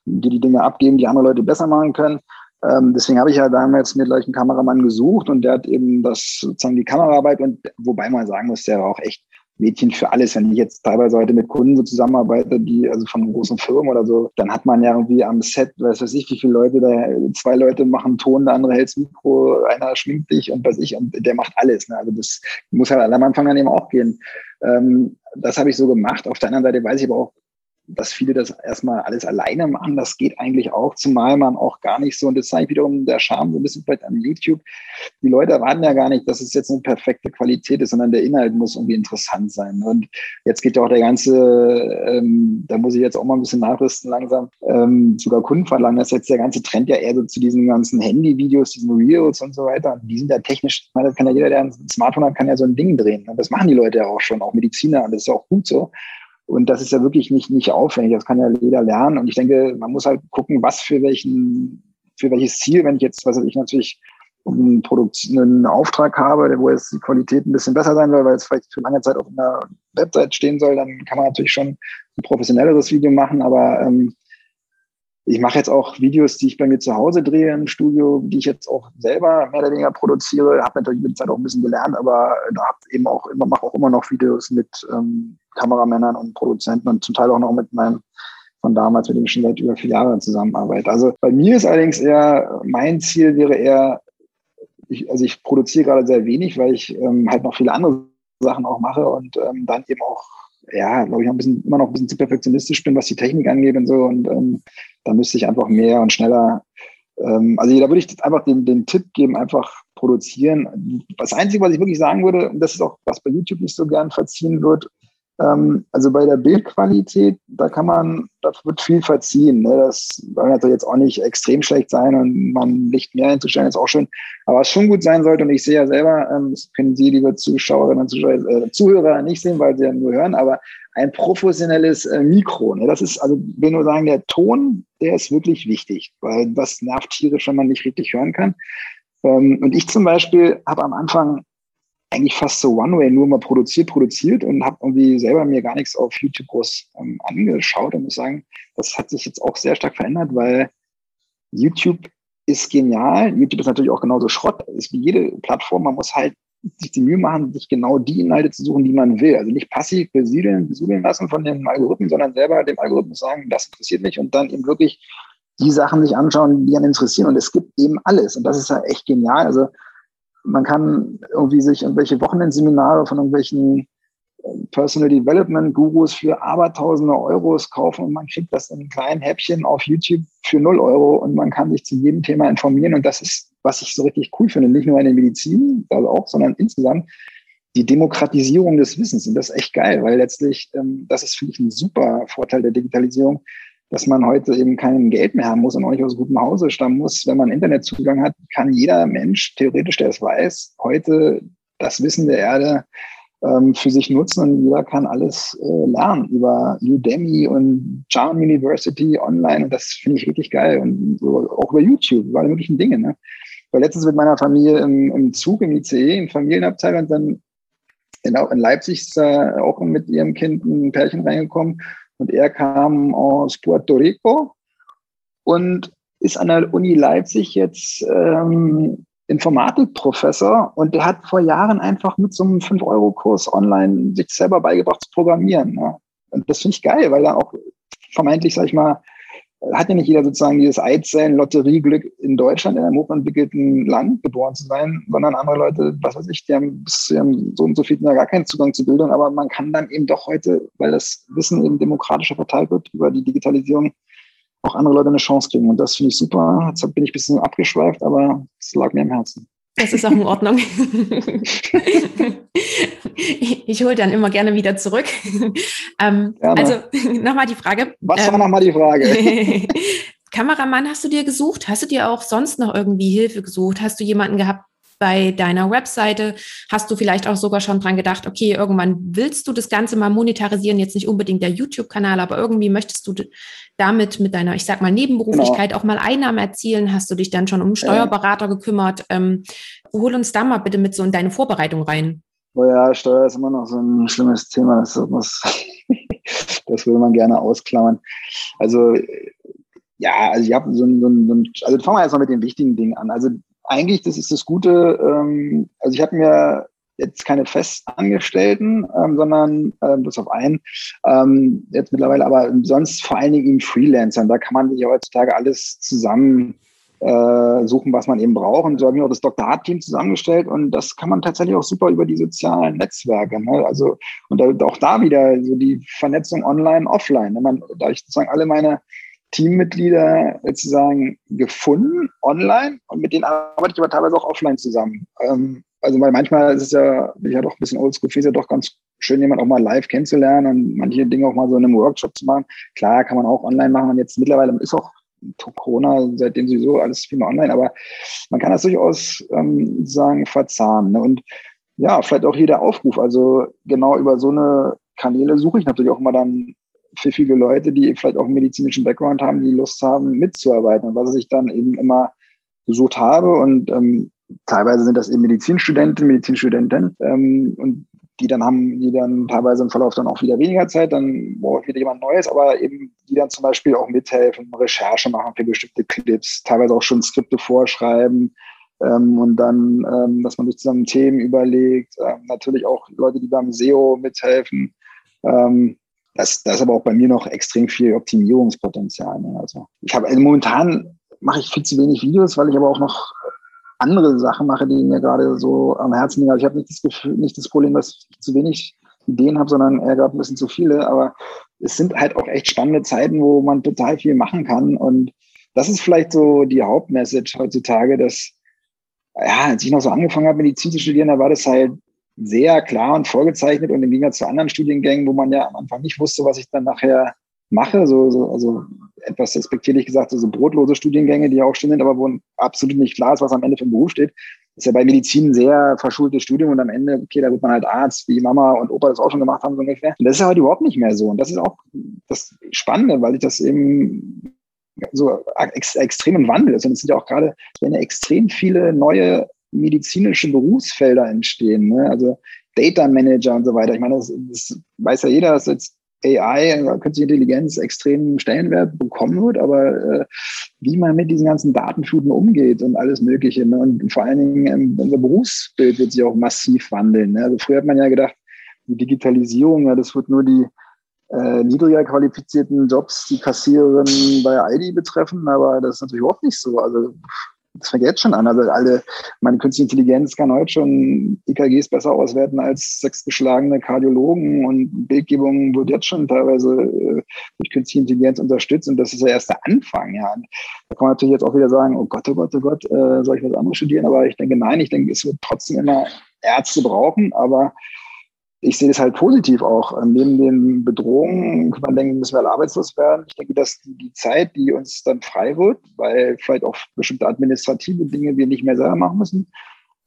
dir die Dinge abgeben, die andere Leute besser machen können. Ähm, deswegen habe ich ja damals mir gleich einen Kameramann gesucht und der hat eben das sozusagen die Kameraarbeit und wobei man sagen muss, der war auch echt Mädchen für alles. Wenn ich jetzt teilweise heute mit Kunden so zusammenarbeite, die also von großen Firmen oder so, dann hat man ja irgendwie am Set, weiß weiß ich, wie viele Leute da, zwei Leute machen Ton, der andere hält das Mikro, einer schminkt dich und weiß ich, und der macht alles. Ne? Also das muss halt am Anfang dann eben auch gehen. Ähm, das habe ich so gemacht. Auf der anderen Seite weiß ich aber auch, dass viele das erstmal alles alleine machen. Das geht eigentlich auch, zumal man auch gar nicht so, und das zeigt wiederum der Charme so ein bisschen vielleicht an YouTube. Die Leute erwarten ja gar nicht, dass es jetzt eine perfekte Qualität ist, sondern der Inhalt muss irgendwie interessant sein. Und jetzt geht ja auch der ganze, ähm, da muss ich jetzt auch mal ein bisschen nachrüsten langsam, ähm, sogar Kunden verlangen, dass jetzt der ganze Trend ja eher so zu diesen ganzen Handy-Videos, diesen Reels und so weiter. Und die sind ja technisch, ich meine, das kann ja jeder, der ein Smartphone hat, kann ja so ein Ding drehen. Und das machen die Leute ja auch schon, auch Mediziner. Und das ist ja auch gut so. Und das ist ja wirklich nicht, nicht aufwendig. Das kann ja jeder lernen. Und ich denke, man muss halt gucken, was für welchen, für welches Ziel, wenn ich jetzt, was weiß ich, natürlich einen, Produktion, einen Auftrag habe, wo jetzt die Qualität ein bisschen besser sein soll, weil es vielleicht für lange Zeit auf einer Website stehen soll, dann kann man natürlich schon ein professionelleres Video machen. Aber ähm, ich mache jetzt auch Videos, die ich bei mir zu Hause drehe im Studio, die ich jetzt auch selber mehr oder weniger produziere. Habe natürlich mit der Zeit auch ein bisschen gelernt, aber da habe eben auch immer mache auch immer noch Videos mit ähm, Kameramännern und Produzenten und zum Teil auch noch mit meinem von damals, mit dem ich schon seit über vier Jahren zusammenarbeite. Also bei mir ist allerdings eher, mein Ziel wäre eher, ich, also ich produziere gerade sehr wenig, weil ich ähm, halt noch viele andere Sachen auch mache und ähm, dann eben auch ja, glaube ich, ein bisschen, immer noch ein bisschen zu perfektionistisch bin, was die Technik angeht und so. Und ähm, da müsste ich einfach mehr und schneller. Ähm, also da würde ich einfach den, den Tipp geben, einfach produzieren. Das Einzige, was ich wirklich sagen würde, und das ist auch, was bei YouTube nicht so gern verziehen wird, ähm, also bei der Bildqualität, da kann man, da wird viel verziehen. Ne? Das soll natürlich jetzt auch nicht extrem schlecht sein und man Licht mehr hinzustellen, ist auch schön. Aber was schon gut sein sollte, und ich sehe ja selber, ähm, das können Sie, liebe Zuschauerinnen und Zuschauer, äh, Zuhörer, nicht sehen, weil Sie ja nur hören, aber ein professionelles äh, Mikro. Ne? Das ist, also will nur sagen, der Ton, der ist wirklich wichtig, weil das nervt tierisch, wenn man nicht richtig hören kann. Ähm, und ich zum Beispiel habe am Anfang eigentlich fast so One-Way nur mal produziert, produziert und habe irgendwie selber mir gar nichts auf YouTube groß ähm, angeschaut und muss sagen, das hat sich jetzt auch sehr stark verändert, weil YouTube ist genial. YouTube ist natürlich auch genauso Schrott, ist wie jede Plattform. Man muss halt sich die Mühe machen, sich genau die Inhalte zu suchen, die man will. Also nicht passiv besiedeln, besiedeln lassen von den Algorithmen, sondern selber dem Algorithmus sagen, das interessiert mich und dann eben wirklich die Sachen sich anschauen, die einen interessieren. Und es gibt eben alles. Und das ist ja echt genial. Also man kann irgendwie sich irgendwelche Wochenendseminare von irgendwelchen äh, Personal Development Gurus für abertausende Euros kaufen und man kriegt das in kleinen Häppchen auf YouTube für null Euro und man kann sich zu jedem Thema informieren und das ist, was ich so richtig cool finde, nicht nur in der Medizin, also auch, sondern insgesamt die Demokratisierung des Wissens und das ist echt geil, weil letztlich, ähm, das ist, finde ich, ein super Vorteil der Digitalisierung, dass man heute eben kein Geld mehr haben muss und auch nicht aus gutem Hause stammen muss. Wenn man Internetzugang hat, kann jeder Mensch, theoretisch, der es weiß, heute das Wissen der Erde ähm, für sich nutzen und jeder kann alles äh, lernen über Udemy und Charm University online und das finde ich richtig geil und auch über YouTube, über alle möglichen Dinge. Ne? Weil letztens mit meiner Familie im, im Zug, im ICE, im Familienabteil und dann in, in Leipzig ist äh, auch mit ihrem Kind ein Pärchen reingekommen und er kam aus Puerto Rico und ist an der Uni Leipzig jetzt ähm, Informatikprofessor und der hat vor Jahren einfach mit so einem 5-Euro-Kurs online sich selber beigebracht zu programmieren. Ne? Und das finde ich geil, weil er auch vermeintlich, sag ich mal, hat ja nicht jeder sozusagen dieses Eizellen-Lotterieglück in Deutschland, in einem hochentwickelten Land geboren zu sein, sondern andere Leute, was weiß ich, die haben bis zu ihrem so und so viel gar keinen Zugang zu Bildung, aber man kann dann eben doch heute, weil das Wissen eben demokratischer verteilt wird über die Digitalisierung, auch andere Leute eine Chance kriegen. Und das finde ich super. Jetzt bin ich ein bisschen abgeschweift, aber es lag mir im Herzen. Das ist auch in Ordnung. ich hole dann immer gerne wieder zurück. ähm, also nochmal die Frage. Was war ähm, nochmal die Frage? Kameramann hast du dir gesucht? Hast du dir auch sonst noch irgendwie Hilfe gesucht? Hast du jemanden gehabt bei deiner Webseite? Hast du vielleicht auch sogar schon dran gedacht, okay, irgendwann willst du das Ganze mal monetarisieren? Jetzt nicht unbedingt der YouTube-Kanal, aber irgendwie möchtest du damit mit deiner, ich sag mal, Nebenberuflichkeit genau. auch mal Einnahmen erzielen? Hast du dich dann schon um einen Steuerberater gekümmert? Ähm, hol uns da mal bitte mit so in deine Vorbereitung rein. Oh ja, Steuer ist immer noch so ein schlimmes Thema. Das, muss, das würde man gerne ausklammern. Also ja, also ich habe so ein, so ein, also fangen wir erstmal mit den wichtigen Dingen an. Also eigentlich, das ist das Gute, ähm, also ich habe mir jetzt keine Festangestellten, ähm, sondern ähm, bis auf einen, ähm, jetzt mittlerweile, aber sonst vor allen Dingen Freelancern. Da kann man sich heutzutage alles zusammen äh, suchen, was man eben braucht. Und so habe ich auch das Dr. Hart-Team zusammengestellt und das kann man tatsächlich auch super über die sozialen Netzwerke. Ne? Also und auch da wieder so die Vernetzung online, offline. Ne? Man, da ich sozusagen alle meine Teammitglieder sozusagen gefunden online und mit denen arbeite ich aber teilweise auch offline zusammen. Ähm, also weil manchmal ist es ja, ich ja doch ein bisschen oldschool, ist ja doch ganz schön, jemand auch mal live kennenzulernen und manche Dinge auch mal so in einem Workshop zu machen. Klar, kann man auch online machen und jetzt mittlerweile ist auch Corona seitdem sowieso alles viel mehr online, aber man kann das durchaus ähm, sagen verzahnen. Ne? Und ja, vielleicht auch hier der Aufruf. Also genau über so eine Kanäle suche ich natürlich auch immer dann pfiffige Leute, die vielleicht auch einen medizinischen Background haben, die Lust haben, mitzuarbeiten. Und was ich dann eben immer gesucht habe und ähm, teilweise sind das eben Medizinstudenten, Medizinstudenten ähm, und die dann haben, die dann teilweise im Verlauf dann auch wieder weniger Zeit, dann braucht wieder jemand Neues, aber eben die dann zum Beispiel auch mithelfen, Recherche machen für bestimmte Clips, teilweise auch schon Skripte vorschreiben ähm, und dann, ähm, dass man sich zusammen Themen überlegt, ähm, natürlich auch Leute, die beim SEO mithelfen. Ähm, das, das ist aber auch bei mir noch extrem viel Optimierungspotenzial. Ne? Also ich habe also momentan mache ich viel zu wenig Videos, weil ich aber auch noch andere Sachen mache, die mir gerade so am Herzen liegen. Also ich habe nicht das Gefühl, nicht das Problem, dass ich zu wenig Ideen habe, sondern eher gerade ein bisschen zu viele. Aber es sind halt auch echt spannende Zeiten, wo man total viel machen kann. Und das ist vielleicht so die Hauptmessage heutzutage, dass, ja, als ich noch so angefangen habe, Medizin zu studieren, da war das halt sehr klar und vorgezeichnet und im Gegensatz zu anderen Studiengängen, wo man ja am Anfang nicht wusste, was ich dann nachher mache, so, so also etwas respektierlich gesagt, so, so brotlose Studiengänge, die ja auch sind, aber wo absolut nicht klar ist, was am Ende für ein Beruf steht. Das ist ja bei Medizin ein sehr verschultes Studium und am Ende, okay, da wird man halt Arzt, wie Mama und Opa das auch schon gemacht haben, so ungefähr. Und das ist ja heute überhaupt nicht mehr so. Und das ist auch das Spannende, weil ich das eben so ex extrem im Wandel ist. Und es sind ja auch gerade, wenn ja extrem viele neue medizinische Berufsfelder entstehen. Ne? Also Data Manager und so weiter. Ich meine, das, das weiß ja jeder, dass jetzt AI, künstliche Intelligenz, extremen Stellenwert bekommen wird, aber äh, wie man mit diesen ganzen Datenfluten umgeht und alles Mögliche. Ne? Und vor allen Dingen ähm, unser Berufsbild wird sich auch massiv wandeln. Ne? Also früher hat man ja gedacht, die Digitalisierung, ja, das wird nur die äh, niedriger qualifizierten Jobs, die Kassiererin bei ID betreffen, aber das ist natürlich überhaupt nicht so. Also das fängt jetzt schon an. Also alle, meine künstliche Intelligenz kann heute schon EKGs besser auswerten als sechsgeschlagene Kardiologen und Bildgebung wird jetzt schon teilweise äh, durch künstliche Intelligenz unterstützt und das ist ja erst der Anfang. Ja. Da kann man natürlich jetzt auch wieder sagen, oh Gott, oh Gott, oh Gott, äh, soll ich was anderes studieren? Aber ich denke, nein, ich denke, es wird trotzdem immer Ärzte brauchen, aber ich sehe das halt positiv auch. Neben den Bedrohungen kann man denken, müssen wir alle arbeitslos werden. Ich denke, dass die Zeit, die uns dann frei wird, weil vielleicht auch bestimmte administrative Dinge wir nicht mehr selber machen müssen,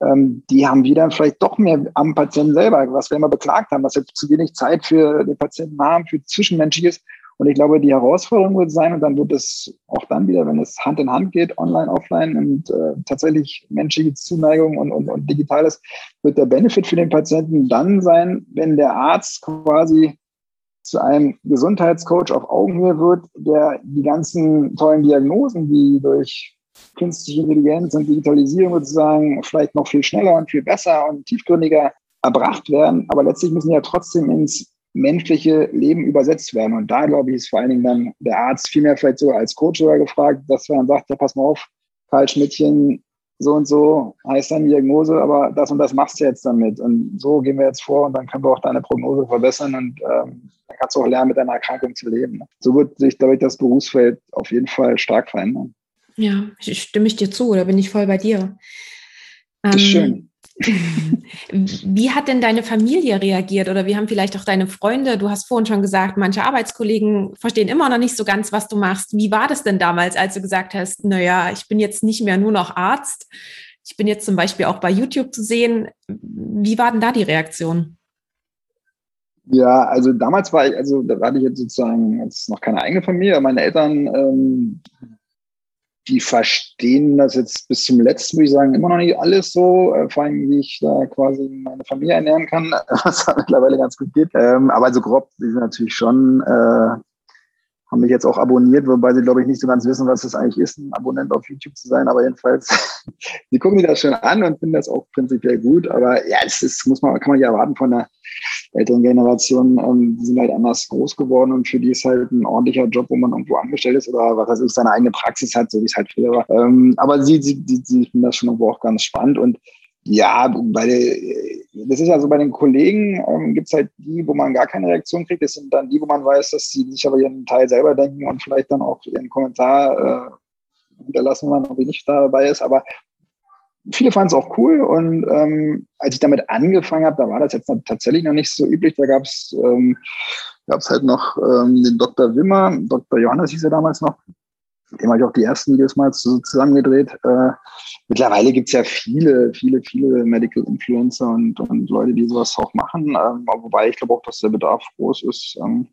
ähm, die haben wir dann vielleicht doch mehr am Patienten selber, was wir immer beklagt haben, dass wir zu wenig Zeit für den Patienten haben, für Zwischenmenschliches. Und ich glaube, die Herausforderung wird sein, und dann wird es auch dann wieder, wenn es Hand in Hand geht, online, offline und äh, tatsächlich menschliche Zuneigung und, und, und digitales, wird der Benefit für den Patienten dann sein, wenn der Arzt quasi zu einem Gesundheitscoach auf Augenhöhe wird, der die ganzen tollen Diagnosen, die durch künstliche Intelligenz und Digitalisierung sozusagen vielleicht noch viel schneller und viel besser und tiefgründiger erbracht werden, aber letztlich müssen ja trotzdem ins menschliche Leben übersetzt werden. Und da, glaube ich, ist vor allen Dingen dann der Arzt vielmehr vielleicht sogar als Coach sogar gefragt, dass man sagt, ja, pass mal auf, Karl Schmidtchen, so und so heißt deine Diagnose, aber das und das machst du jetzt damit. Und so gehen wir jetzt vor und dann können wir auch deine Prognose verbessern und ähm, dann kannst du auch lernen, mit deiner Erkrankung zu leben. So wird sich, glaube ich, das Berufsfeld auf jeden Fall stark verändern. Ja, stimme ich dir zu, da bin ich voll bei dir. Ähm, ist schön. Wie hat denn deine Familie reagiert oder wie haben vielleicht auch deine Freunde? Du hast vorhin schon gesagt, manche Arbeitskollegen verstehen immer noch nicht so ganz, was du machst. Wie war das denn damals, als du gesagt hast, naja, ich bin jetzt nicht mehr nur noch Arzt, ich bin jetzt zum Beispiel auch bei YouTube zu sehen. Wie war denn da die Reaktion? Ja, also damals war ich, also da hatte ich jetzt sozusagen jetzt noch keine eigene Familie. Meine Eltern, ähm, die verstehen das jetzt bis zum letzten, würde ich sagen, immer noch nicht alles so. Äh, vor allem, wie ich da quasi meine Familie ernähren kann, was mittlerweile ganz gut geht. Ähm, aber so grob, die sind natürlich schon äh, haben mich jetzt auch abonniert, wobei sie, glaube ich, nicht so ganz wissen, was es eigentlich ist, ein Abonnent auf YouTube zu sein. Aber jedenfalls, sie gucken mir das schon an und finden das auch prinzipiell gut. Aber ja, das ist, muss man, kann man ja erwarten von der älteren Generation. Ähm, sind halt anders groß geworden und für die ist halt ein ordentlicher Job, wo man irgendwo angestellt ist oder was weiß ich, seine eigene Praxis hat, so wie es halt früher war. Ähm, aber sie, sie, sie, sie finden das schon irgendwo auch ganz spannend und ja, bei der, das ist ja so bei den Kollegen, ähm, gibt es halt die, wo man gar keine Reaktion kriegt. Das sind dann die, wo man weiß, dass sie sich aber ihren Teil selber denken und vielleicht dann auch ihren Kommentar äh, hinterlassen, wenn man irgendwie nicht dabei ist. Aber viele fanden es auch cool und ähm, als ich damit angefangen habe, da war das jetzt tatsächlich noch nicht so üblich. Da gab es ähm, gab's halt noch ähm, den Dr. Wimmer, Dr. Johannes hieß er damals noch, dem habe ich auch die ersten Videos mal zusammen gedreht. Äh, mittlerweile gibt es ja viele, viele, viele Medical Influencer und, und Leute, die sowas auch machen. Ähm, wobei ich glaube auch, dass der Bedarf groß ist. Ähm,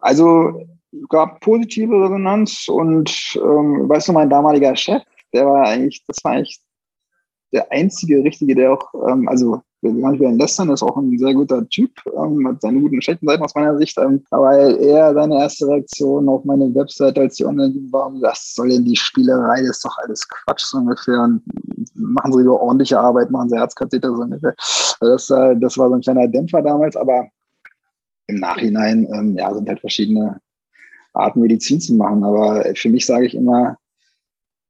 also gab positive Resonanz und ähm, weißt du, mein damaliger Chef, der war eigentlich, das war eigentlich der einzige Richtige, der auch, ähm, also manchmal in Lästern ist auch ein sehr guter Typ, ähm, hat seine guten und schlechten Seiten aus meiner Sicht, ähm, aber er, seine erste Reaktion auf meine Website, als die online war, was soll denn die Spielerei, das ist doch alles Quatsch so ungefähr und machen Sie lieber ordentliche Arbeit, machen Sie Herzkatheter so ungefähr. Also das, äh, das war so ein kleiner Dämpfer damals, aber im Nachhinein, ähm, ja, sind halt verschiedene Arten Medizin zu machen, aber für mich sage ich immer,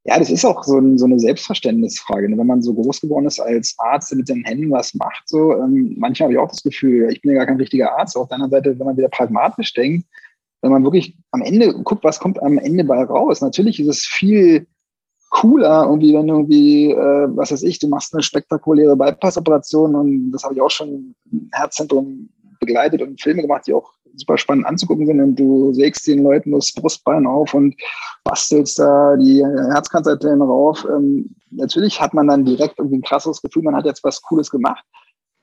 ja, das ist auch so, ein, so eine Selbstverständnisfrage. Ne? Wenn man so groß geworden ist als Arzt, der mit den Händen was macht, so, ähm, manchmal habe ich auch das Gefühl, ich bin ja gar kein richtiger Arzt. Auf der anderen Seite, wenn man wieder pragmatisch denkt, wenn man wirklich am Ende guckt, was kommt am Ende bei raus. Natürlich ist es viel cooler, irgendwie, wenn du irgendwie, äh, was weiß ich, du machst eine spektakuläre Bypass-Operation und das habe ich auch schon im Herzzentrum begleitet und Filme gemacht, die auch super spannend anzugucken sind und du sägst den Leuten das Brustbein auf und bastelst da die Herzkanzerzellen rauf. Ähm, natürlich hat man dann direkt irgendwie ein krasses Gefühl, man hat jetzt was Cooles gemacht.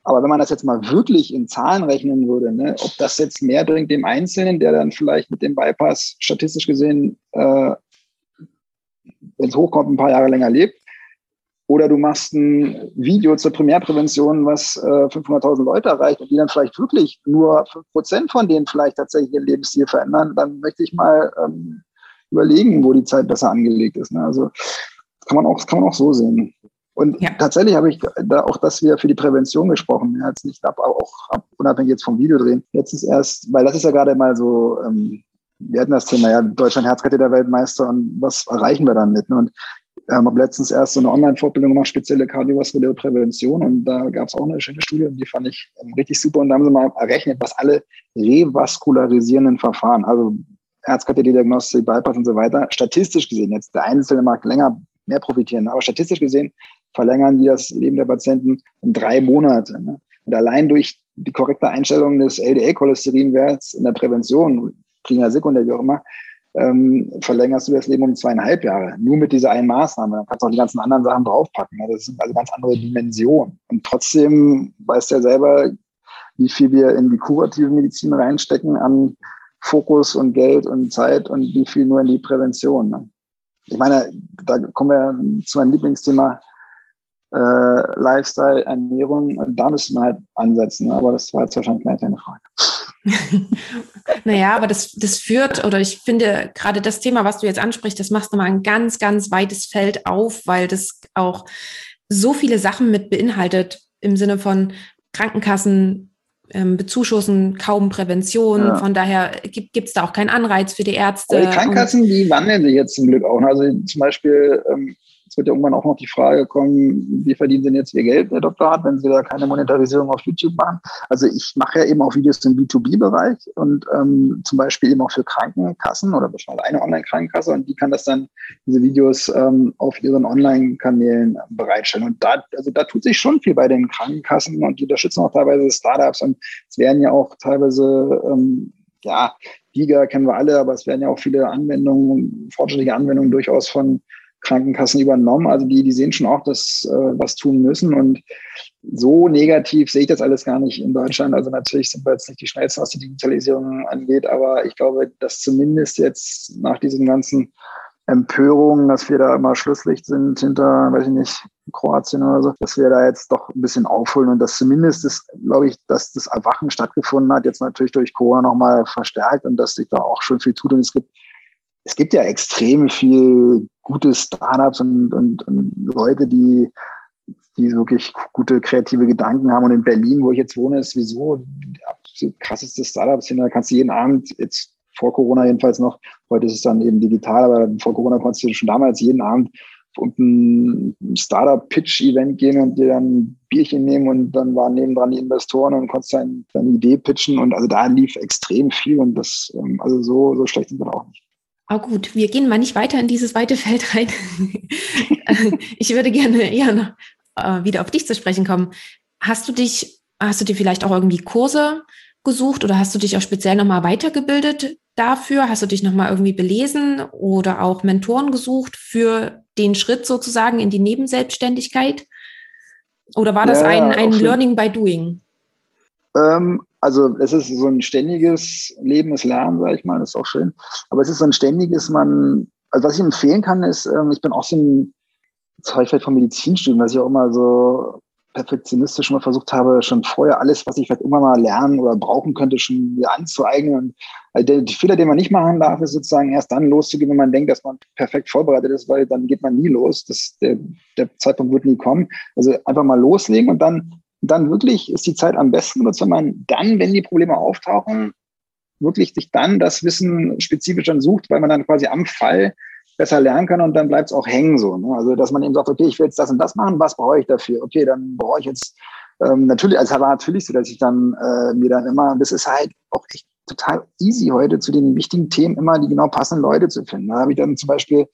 Aber wenn man das jetzt mal wirklich in Zahlen rechnen würde, ne, ob das jetzt mehr bringt dem Einzelnen, der dann vielleicht mit dem Bypass statistisch gesehen, äh, wenn es hochkommt, ein paar Jahre länger lebt, oder du machst ein Video zur Primärprävention, was äh, 500.000 Leute erreicht und die dann vielleicht wirklich nur 5% von denen vielleicht tatsächlich ihren Lebensstil verändern, dann möchte ich mal ähm, überlegen, wo die Zeit besser angelegt ist. Ne? Also kann man auch, kann man auch so sehen. Und ja. tatsächlich habe ich da auch das wieder für die Prävention gesprochen. Ja, jetzt nicht ab, auch ab, unabhängig jetzt vom Video drehen. Letztens erst, weil das ist ja gerade mal so, ähm, wir hatten das Thema, ja, Deutschland Herzkatheter-Weltmeister und was erreichen wir damit? Ne? Und ähm, habe letztens erst so eine Online-Fortbildung gemacht, spezielle kardiovaskuläre Prävention. Und da gab es auch eine schöne Studie, die fand ich ähm, richtig super. Und da haben sie mal errechnet, was alle revaskularisierenden Verfahren, also Herzkatheterdiagnostik, Bypass und so weiter, statistisch gesehen, jetzt der Einzelne mag länger mehr profitieren, aber statistisch gesehen verlängern die das Leben der Patienten um drei Monate. Ne? Und allein durch die korrekte Einstellung des LDL-Cholesterinwerts in der Prävention, primär, sekundär, wie auch immer, ähm, verlängerst du das Leben um zweieinhalb Jahre. Nur mit dieser einen Maßnahme. Dann kannst du auch die ganzen anderen Sachen draufpacken. Ne? Das sind also ganz andere Dimensionen. Und trotzdem weißt du ja selber, wie viel wir in die kurative Medizin reinstecken an Fokus und Geld und Zeit und wie viel nur in die Prävention. Ne? Ich meine, da kommen wir zu meinem Lieblingsthema äh, Lifestyle, Ernährung. Da müssen wir halt ansetzen. Aber das war jetzt wahrscheinlich gleich eine Frage. naja, aber das, das führt, oder ich finde gerade das Thema, was du jetzt ansprichst, das machst du mal ein ganz, ganz weites Feld auf, weil das auch so viele Sachen mit beinhaltet im Sinne von Krankenkassen ähm, bezuschussen kaum Prävention. Ja. Von daher gibt es da auch keinen Anreiz für die Ärzte. Aber die Krankenkassen, die wandeln sich jetzt zum Glück auch. Also zum Beispiel ähm, Es wird ja irgendwann auch noch die Frage kommen, wie verdienen Sie denn jetzt Ihr Geld, der Doktor hat, wenn Sie da keine Monetarisierung auf YouTube machen? Also ich mache ja eben auch Videos im B2B-Bereich und ähm, zum Beispiel eben auch für Krankenkassen oder beispielsweise eine Online-Krankenkasse und die kann das dann, diese Videos ähm, auf ihren Online-Kanälen bereitstellen. Und da, also da tut sich schon viel bei den Krankenkassen und die unterstützen auch teilweise Startups und es werden ja auch teilweise ähm, ja, Giga kennen wir alle, aber es werden ja auch viele Anwendungen, fortschrittliche Anwendungen durchaus von Krankenkassen übernommen. Also die, die sehen schon auch, dass äh, was tun müssen. Und so negativ sehe ich das alles gar nicht in Deutschland. Also natürlich sind wir jetzt nicht die schnellsten, was die Digitalisierung angeht, aber ich glaube, dass zumindest jetzt nach diesen ganzen Empörungen, dass wir da immer Schlusslicht sind hinter, weiß ich nicht, Kroatien oder so, dass wir da jetzt doch ein bisschen aufholen und dass zumindest das, glaube ich, dass das Erwachen stattgefunden hat, jetzt natürlich durch Corona nochmal verstärkt und dass sich da auch schon viel tut. Und es gibt, es gibt ja extrem viel gute Startups und, und, und Leute, die, die wirklich gute kreative Gedanken haben. Und in Berlin, wo ich jetzt wohne, ist sowieso die absolut krasseste Startups. Da kannst du jeden Abend jetzt vor Corona jedenfalls noch. Heute ist es dann eben digital, aber vor Corona konntest du schon damals jeden Abend und ein Startup-Pitch-Event gehen und dir dann ein Bierchen nehmen und dann waren nebendran die Investoren und konntest deine Idee pitchen und also da lief extrem viel und das, ähm, also so, so schlecht sind wir auch nicht. Oh gut, wir gehen mal nicht weiter in dieses weite Feld rein. ich würde gerne eher noch, äh, wieder auf dich zu sprechen kommen. Hast du dich, hast du dir vielleicht auch irgendwie Kurse gesucht oder hast du dich auch speziell nochmal weitergebildet dafür? Hast du dich nochmal irgendwie belesen oder auch Mentoren gesucht für den Schritt sozusagen in die Nebenselbstständigkeit? Oder war das ja, ein, ein Learning by Doing? Ähm, also es ist so ein ständiges Leben, das Lernen, sage ich mal, das ist auch schön. Aber es ist so ein ständiges, man, also was ich empfehlen kann, ist, ähm, ich bin auch so ein, vielleicht vom Medizinstudium, dass ich auch immer so perfektionistisch mal versucht habe, schon vorher alles, was ich vielleicht immer mal lernen oder brauchen könnte, schon wieder anzueignen. Und äh, der, der Fehler, den man nicht machen darf, ist sozusagen erst dann loszugehen, wenn man denkt, dass man perfekt vorbereitet ist, weil dann geht man nie los. Das, der, der Zeitpunkt wird nie kommen. Also einfach mal loslegen und dann, dann wirklich ist die Zeit am besten benutzt, wenn man dann, wenn die Probleme auftauchen, wirklich sich dann das Wissen spezifisch dann sucht, weil man dann quasi am Fall besser lernen kann und dann bleibt es auch hängen so. Ne? Also dass man eben sagt, okay, ich will jetzt das und das machen, was brauche ich dafür? Okay, dann brauche ich jetzt ähm, natürlich, also war natürlich so, dass ich dann äh, mir dann immer, das ist halt auch echt total easy heute zu den wichtigen Themen immer die genau passenden Leute zu finden. Da habe ich dann zum Beispiel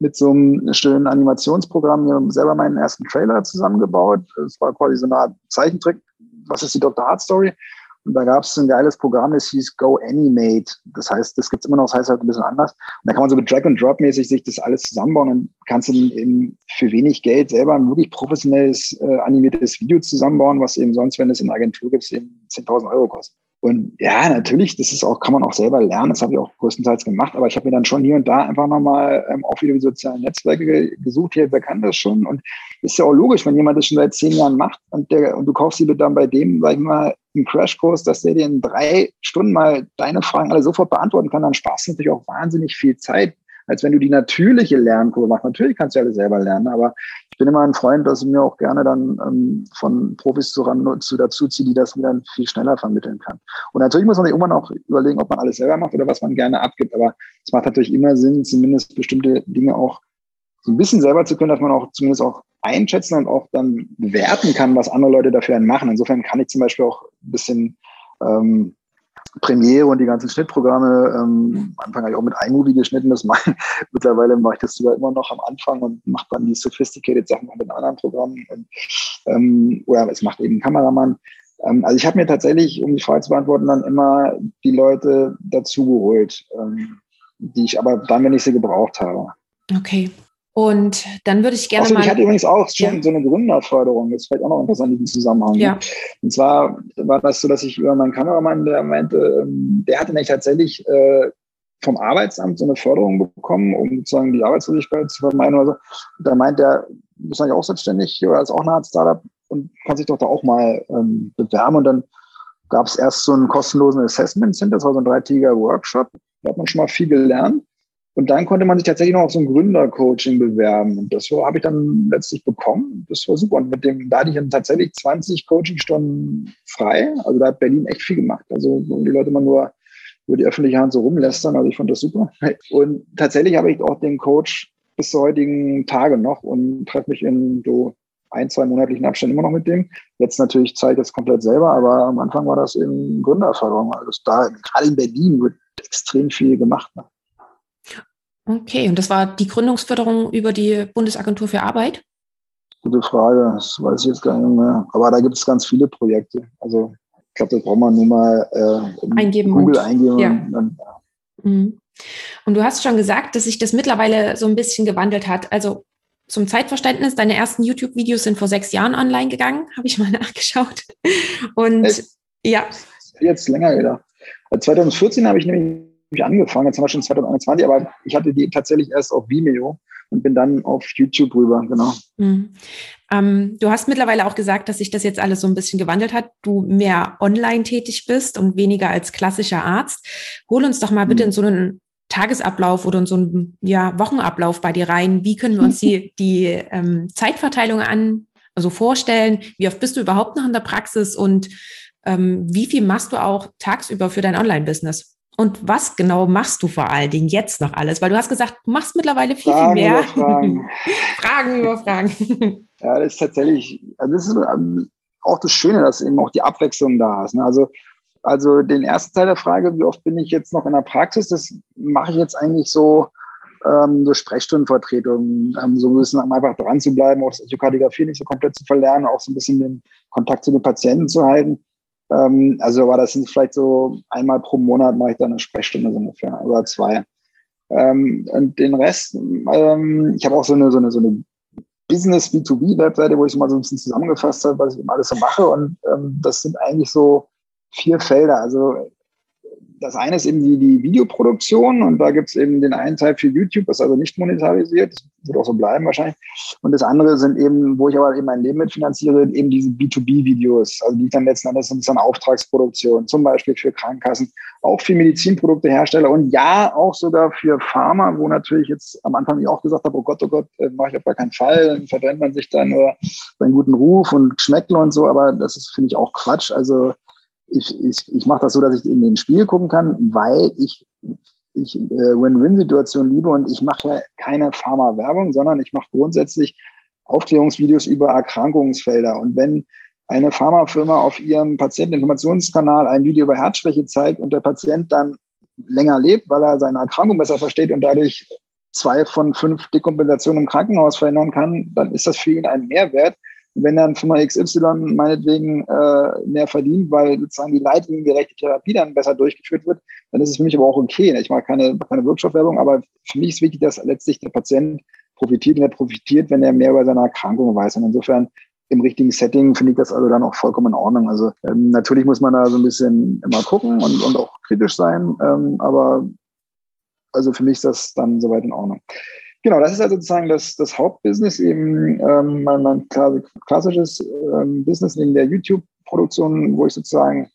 mit so einem schönen Animationsprogramm mir selber meinen ersten Trailer zusammengebaut. Das war quasi so eine Art Zeichentrick. Was ist die Dr. Hart Story? Und da gab es ein geiles Programm, das hieß Go Animate. Das heißt, das gibt's immer noch, das heißt halt ein bisschen anders. Und da kann man so mit Drag-and-Drop-mäßig sich das alles zusammenbauen und kannst du eben für wenig Geld selber ein wirklich professionelles äh, animiertes Video zusammenbauen, was eben sonst, wenn es in der Agentur gibt, eben 10.000 Euro kostet. Und ja, natürlich, das ist auch, kann man auch selber lernen. Das habe ich auch größtenteils gemacht. Aber ich habe mir dann schon hier und da einfach nochmal ähm, auch wieder die sozialen Netzwerke gesucht. Hier, wer kann das schon? Und ist ja auch logisch, wenn jemand das schon seit zehn Jahren macht und, der, und du kaufst sie dann bei dem, sag ich mal, einen Crashkurs, dass der dir in drei Stunden mal deine Fragen alle sofort beantworten kann, dann sparst du natürlich auch wahnsinnig viel Zeit, als wenn du die natürliche Lernkurve machst. Natürlich kannst du ja alles selber lernen, aber ich bin immer ein Freund, dass ich mir auch gerne dann ähm, von Profis zu, zu dazu ziehe, die das mir dann viel schneller vermitteln kann. Und natürlich muss man sich irgendwann auch überlegen, ob man alles selber macht oder was man gerne abgibt. Aber es macht natürlich immer Sinn, zumindest bestimmte Dinge auch so ein bisschen selber zu können, dass man auch zumindest auch einschätzen und auch dann bewerten kann, was andere Leute dafür machen. Insofern kann ich zum Beispiel auch ein bisschen ähm, Premiere und die ganzen Schnittprogramme. Ähm, am Anfang habe ich auch mit iMovie geschnitten. Das mache, mittlerweile mache ich das sogar immer noch am Anfang und mache dann die sophisticated Sachen mit anderen Programmen. Und, ähm, oder es macht eben ein Kameramann. Ähm, also ich habe mir tatsächlich, um die Frage zu beantworten, dann immer die Leute dazu geholt, ähm, die ich aber dann, wenn ich sie gebraucht habe. Okay. Und dann würde ich gerne Achso, mal. Ich hatte übrigens auch schon ja. so eine Gründerförderung. Das ist vielleicht auch noch interessant in diesem Zusammenhang. Ja. Und zwar war das so, dass ich über meinen Kameramann, der meinte, ähm, der hatte nämlich tatsächlich äh, vom Arbeitsamt so eine Förderung bekommen, um sozusagen die Arbeitslosigkeit zu vermeiden oder so. Da meint er, du bist eigentlich auch selbstständig oder ist auch eine Art Startup und kann sich doch da auch mal ähm, bewerben. Und dann gab es erst so einen kostenlosen Assessment Center, das war so ein dreitägiger Workshop. Da hat man schon mal viel gelernt. Und dann konnte man sich tatsächlich noch auf so ein Gründercoaching bewerben. Und das habe ich dann letztlich bekommen. Das war super. Und mit dem, da hatte ich dann tatsächlich 20 Coachingstunden frei. Also da hat Berlin echt viel gemacht. Also die Leute mal nur über die öffentliche Hand so rumlästern. Also ich fand das super. Und tatsächlich habe ich auch den Coach bis zu heutigen Tage noch und treffe mich in so ein, zwei monatlichen Abständen immer noch mit dem. Jetzt natürlich zeige ich es komplett selber, aber am Anfang war das in Gründerförderung. Also da, gerade in Berlin wird extrem viel gemacht. Ne? Okay, und das war die Gründungsförderung über die Bundesagentur für Arbeit? Gute Frage, das weiß ich jetzt gar nicht mehr. Aber da gibt es ganz viele Projekte. Also ich glaube, das braucht man nur mal äh, eingeben Google und, eingeben. Ja. Und, dann, ja. Mhm. und du hast schon gesagt, dass sich das mittlerweile so ein bisschen gewandelt hat. Also zum Zeitverständnis, deine ersten YouTube-Videos sind vor sechs Jahren online gegangen, habe ich mal nachgeschaut. Und Echt? ja. Jetzt länger wieder. 2014 habe ich nämlich angefangen, jetzt haben wir schon 2021, aber ich hatte die tatsächlich erst auf Vimeo und bin dann auf YouTube rüber, genau. Mhm. Ähm, du hast mittlerweile auch gesagt, dass sich das jetzt alles so ein bisschen gewandelt hat, du mehr online tätig bist und weniger als klassischer Arzt. Hol uns doch mal bitte mhm. in so einen Tagesablauf oder in so einen ja, Wochenablauf bei dir rein. Wie können wir uns die, die ähm, Zeitverteilung an, also vorstellen? Wie oft bist du überhaupt noch in der Praxis und ähm, wie viel machst du auch tagsüber für dein Online-Business? Und was genau machst du vor allen Dingen jetzt noch alles? Weil du hast gesagt, du machst mittlerweile viel, Fragen viel mehr. Über Fragen. Fragen über Fragen. Ja, das ist tatsächlich, also das ist ähm, auch das Schöne, dass eben auch die Abwechslung da ist. Ne? Also, also den ersten Teil der Frage, wie oft bin ich jetzt noch in der Praxis, das mache ich jetzt eigentlich so ähm, durch Sprechstundenvertretung, ähm, so ein bisschen einfach dran zu bleiben, auch das Echokardiographie nicht so komplett zu verlernen, auch so ein bisschen den Kontakt zu den Patienten zu halten. Ähm, also, aber das sind vielleicht so einmal pro Monat mache ich dann eine Sprechstunde so ungefähr oder zwei. Ähm, und den Rest, ähm, ich habe auch so eine, so eine, so eine Business B2B-Webseite, wo ich mal so ein bisschen zusammengefasst habe, was ich alles so mache. Und ähm, das sind eigentlich so vier Felder. Also das eine ist eben die, die Videoproduktion und da gibt es eben den einen Teil für YouTube, das ist also nicht monetarisiert, das wird auch so bleiben wahrscheinlich. Und das andere sind eben, wo ich aber eben mein Leben mitfinanziere, eben diese B2B-Videos, also die dann letzten Endes sind dann Auftragsproduktion, zum Beispiel für Krankenkassen, auch für Medizinproduktehersteller und ja, auch sogar für Pharma, wo natürlich jetzt am Anfang ich auch gesagt habe, oh Gott, oh Gott, äh, mache ich auf gar keinen Fall, dann verbrennt man sich dann nur seinen guten Ruf und Schmeckle und so, aber das ist, finde ich, auch Quatsch. Also ich, ich, ich mache das so, dass ich in den Spiel gucken kann, weil ich, ich äh, Win-Win-Situation liebe und ich mache keine Pharma-Werbung, sondern ich mache grundsätzlich Aufklärungsvideos über Erkrankungsfelder. Und wenn eine Pharmafirma auf ihrem Patienteninformationskanal ein Video über Herzschwäche zeigt und der Patient dann länger lebt, weil er seine Erkrankung besser versteht und dadurch zwei von fünf Dekompensationen im Krankenhaus verhindern kann, dann ist das für ihn ein Mehrwert, wenn dann Firma XY meinetwegen äh, mehr verdient, weil sozusagen die leitliniengerechte Therapie dann besser durchgeführt wird, dann ist es für mich aber auch okay. Ich mache keine, keine Wirkstoffwerbung, aber für mich ist wichtig, dass letztlich der Patient profitiert und er profitiert, wenn er mehr über seine Erkrankung weiß. Und insofern im richtigen Setting finde ich das also dann auch vollkommen in Ordnung. Also ähm, natürlich muss man da so ein bisschen immer gucken und, und auch kritisch sein, ähm, aber also für mich ist das dann soweit in Ordnung. Genau, das ist also sozusagen das, das Hauptbusiness, eben ähm, mein, mein klassisches ähm, Business neben der YouTube-Produktion, wo ich sozusagen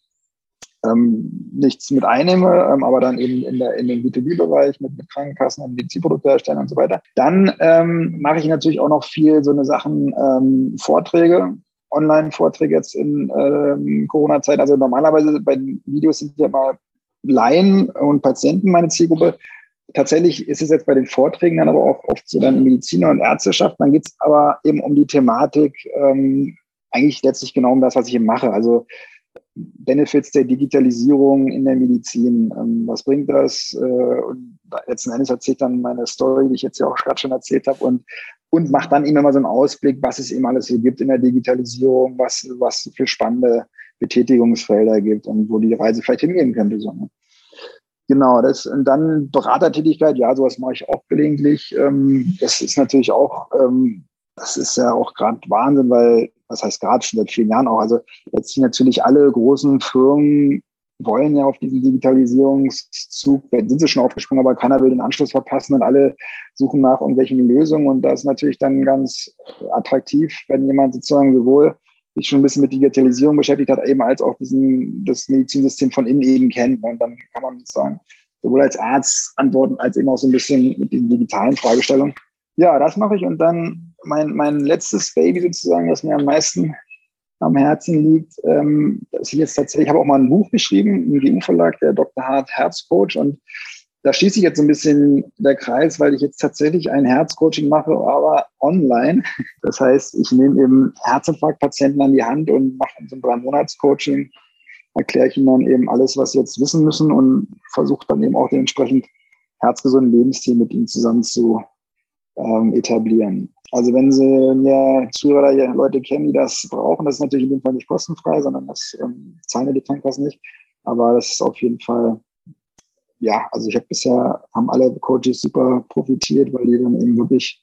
ähm, nichts mit einnehme, ähm, aber dann eben in, der, in dem B2B-Bereich mit, mit Krankenkassen und Medizinprodukte herstellen und so weiter. Dann ähm, mache ich natürlich auch noch viel so eine Sachen, ähm, Vorträge, Online-Vorträge jetzt in ähm, Corona-Zeit. Also normalerweise bei Videos sind ja mal Laien und Patienten meine Zielgruppe tatsächlich ist es jetzt bei den Vorträgen dann aber auch oft so dann Mediziner und Ärzteschaft. Dann geht es aber eben um die Thematik, ähm, eigentlich letztlich genau um das, was ich eben mache. Also Benefits der Digitalisierung in der Medizin. Ähm, was bringt das? Äh, und letzten Endes erzählt dann meine Story, die ich jetzt ja auch gerade schon erzählt habe und und macht dann immer mal so einen Ausblick, was es eben alles hier gibt in der Digitalisierung, was, was für spannende Betätigungsfelder gibt und wo die Reise vielleicht hingehen könnte. So, ne? Genau, das und dann Beratertätigkeit, ja, sowas mache ich auch gelegentlich. Ähm, das ist natürlich auch, ähm, das ist ja auch gerade Wahnsinn, weil, was heißt gerade schon seit vielen Jahren auch, also letztlich natürlich alle großen Firmen wollen ja auf diesen Digitalisierungszug, sind sie schon aufgesprungen, aber keiner will den Anschluss verpassen und alle suchen nach irgendwelchen Lösungen. Und das ist natürlich dann ganz attraktiv, wenn jemand sozusagen sowohl sich schon ein bisschen mit Digitalisierung beschäftigt hat, eben als auch diesen, das Medizinsystem von innen eben kennt. Und dann kann man sozusagen sowohl als Arzt antworten, als eben auch so ein bisschen mit den digitalen Fragestellungen. Ja, das mache ich. Und dann mein, mein letztes Baby sozusagen, das mir am meisten am Herzen liegt, ähm, dass ich jetzt tatsächlich, ich habe auch mal ein Buch geschrieben, im GU-Verlag, der Dr. Hart Herzcoach. Und da schließt sich jetzt ein bisschen der Kreis, weil ich jetzt tatsächlich ein Herzcoaching mache, aber online. Das heißt, ich nehme eben Herzinfarktpatienten an die Hand und mache so ein Drei-Monats-Coaching, erkläre ich ihnen dann eben alles, was sie jetzt wissen müssen und versuche dann eben auch dementsprechend herzgesunden Lebensstil mit ihnen zusammen zu ähm, etablieren. Also wenn Sie mir Zuhörer Leute kennen, die das brauchen, das ist natürlich in dem Fall nicht kostenfrei, sondern das ähm, zahlen die Krankenkassen nicht. Aber das ist auf jeden Fall ja, also ich habe bisher, haben alle Coaches super profitiert, weil die dann eben wirklich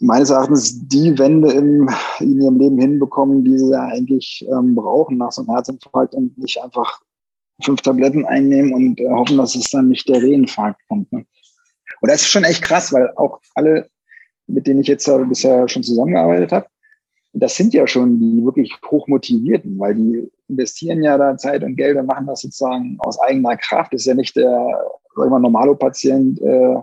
meines Erachtens die Wende im, in ihrem Leben hinbekommen, die sie ja eigentlich ähm, brauchen nach so einem Herzinfarkt und nicht einfach fünf Tabletten einnehmen und äh, hoffen, dass es dann nicht der Reinfarkt kommt. Ne? Und das ist schon echt krass, weil auch alle, mit denen ich jetzt äh, bisher schon zusammengearbeitet habe, das sind ja schon die wirklich hochmotivierten, weil die investieren ja da Zeit und Geld und machen das sozusagen aus eigener Kraft. Das ist ja nicht der immer normale Patient, äh,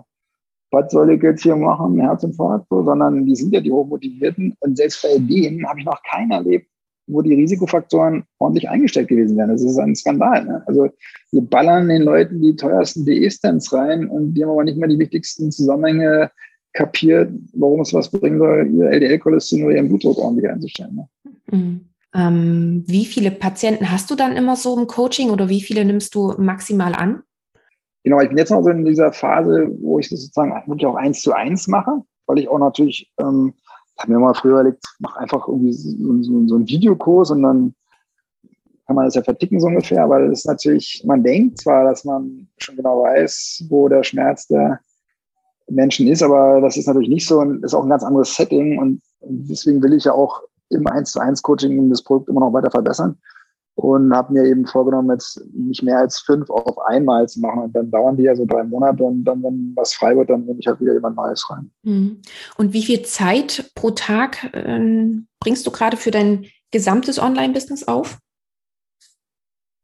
was soll ich jetzt hier machen, Herzinfarkt, so, sondern die sind ja die hochmotivierten. Und selbst bei denen habe ich noch keinen erlebt, wo die Risikofaktoren ordentlich eingestellt gewesen wären. Das ist ein Skandal. Ne? Also wir ballern den Leuten die teuersten DE-Stands rein und die haben aber nicht mehr die wichtigsten Zusammenhänge kapiert, warum es was bringen soll, ihr LDL-Cholesterin oder ihren Blutdruck ordentlich einzustellen. Ne? Mhm. Ähm, wie viele Patienten hast du dann immer so im Coaching oder wie viele nimmst du maximal an? Genau, ich bin jetzt noch so in dieser Phase, wo ich das sozusagen wirklich auch eins zu eins mache, weil ich auch natürlich, ähm, habe mir mal früher überlegt, mach einfach irgendwie so, so, so einen Videokurs und dann kann man das ja verticken so ungefähr, weil es natürlich, man denkt zwar, dass man schon genau weiß, wo der Schmerz der Menschen ist, aber das ist natürlich nicht so und ist auch ein ganz anderes Setting und deswegen will ich ja auch im 1 zu 1 Coaching das Produkt immer noch weiter verbessern und habe mir eben vorgenommen, jetzt nicht mehr als fünf auf einmal zu machen. Und dann dauern die ja so drei Monate und dann, wenn was frei wird, dann nehme ich halt wieder jemand Neues rein. Mhm. Und wie viel Zeit pro Tag äh, bringst du gerade für dein gesamtes Online-Business auf?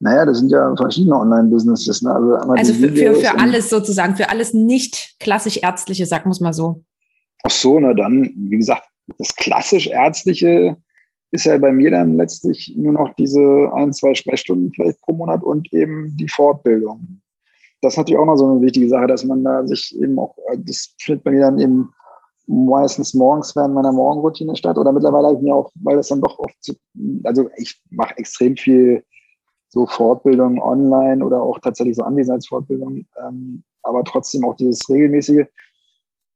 Naja, das sind ja verschiedene Online-Businesses. Ne? Also, also für, für, für alles sozusagen, für alles nicht klassisch ärztliche, sag muss mal so. Ach so, na dann, wie gesagt, das klassisch ärztliche ist ja bei mir dann letztlich nur noch diese ein, zwei Sprechstunden vielleicht pro Monat und eben die Fortbildung. Das ist natürlich auch noch so eine wichtige Sache, dass man da sich eben auch, das findet bei mir dann eben meistens morgens während meiner Morgenroutine statt oder mittlerweile habe ich mir auch, weil das dann doch oft, zu, also ich mache extrem viel so Fortbildung online oder auch tatsächlich so Anwesenheitsfortbildung, ähm, aber trotzdem auch dieses regelmäßige.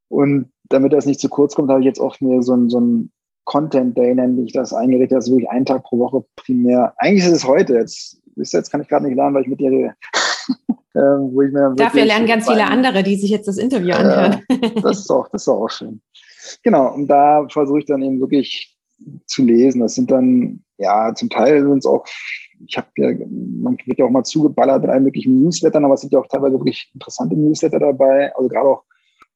Und damit das nicht zu kurz kommt, habe ich jetzt auch mir so ein, so ein Content Day, nenne ich das, eingerichtet, also wirklich einen Tag pro Woche primär. Eigentlich ist es heute, jetzt, jetzt kann ich gerade nicht lernen, weil ich mit dir rede. ähm, wo ich mir Dafür lernen ganz viele andere, die sich jetzt das Interview anhören. Äh, das, ist auch, das ist auch schön. Genau, und da versuche ich dann eben wirklich zu lesen. Das sind dann, ja, zum Teil sind es auch ich habe ja, man wird ja auch mal zugeballert mit allen möglichen Newslettern, aber es sind ja auch teilweise wirklich interessante Newsletter dabei. Also gerade auch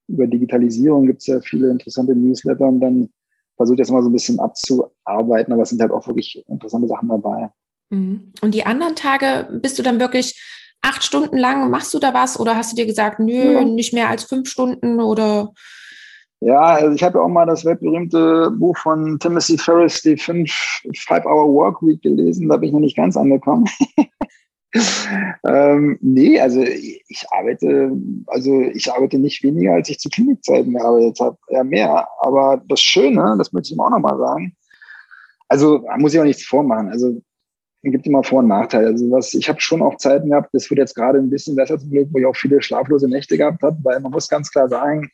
über Digitalisierung gibt es ja viele interessante Newsletter und dann versuche ich das mal so ein bisschen abzuarbeiten, aber es sind halt auch wirklich interessante Sachen dabei. Mhm. Und die anderen Tage bist du dann wirklich acht Stunden lang, machst du da was oder hast du dir gesagt, nö, ja. nicht mehr als fünf Stunden oder ja, also ich habe auch mal das weltberühmte Buch von Timothy Ferris, die Five-Hour Work Week gelesen. Da bin ich noch nicht ganz angekommen. ähm, nee, also ich arbeite, also ich arbeite nicht weniger, als ich zu Klinikzeiten gearbeitet habe, eher mehr. Aber das Schöne, das möchte ich ihm auch nochmal sagen, also muss ich auch nichts vormachen. Also es gibt immer Vor- und Nachteile. Also was, ich habe schon auch Zeiten gehabt, das wird jetzt gerade ein bisschen besser zum Glück, wo ich auch viele schlaflose Nächte gehabt habe, weil man muss ganz klar sagen,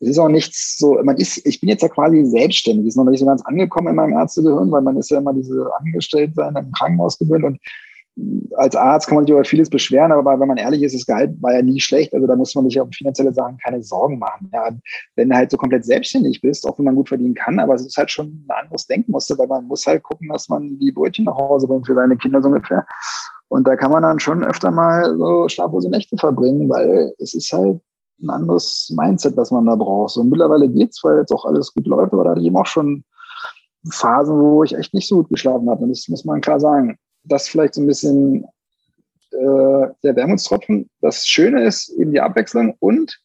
es ist auch nichts so, man ist, ich bin jetzt ja quasi selbstständig, ist noch nicht so ganz angekommen in meinem Ärztegehirn, weil man ist ja immer diese Angestelltsein im Krankenhaus gewöhnt und als Arzt kann man sich über vieles beschweren, aber wenn man ehrlich ist, das Gehalt war ja nie schlecht. Also da muss man sich auf finanzielle Sachen keine Sorgen machen. Ja, wenn du halt so komplett selbstständig bist, auch wenn man gut verdienen kann, aber es ist halt schon ein anderes Denkmuster, weil man muss halt gucken, dass man die Brötchen nach Hause bringt für seine Kinder so ungefähr. Und da kann man dann schon öfter mal so schlaflose Nächte verbringen, weil es ist halt ein anderes Mindset, das man da braucht. So mittlerweile geht's, weil jetzt auch alles gut läuft, aber da hatte ich eben auch schon Phasen, wo ich echt nicht so gut geschlafen habe. Und das muss man klar sagen. Das vielleicht so ein bisschen äh, der Wermutstropfen. Das Schöne ist eben die Abwechslung und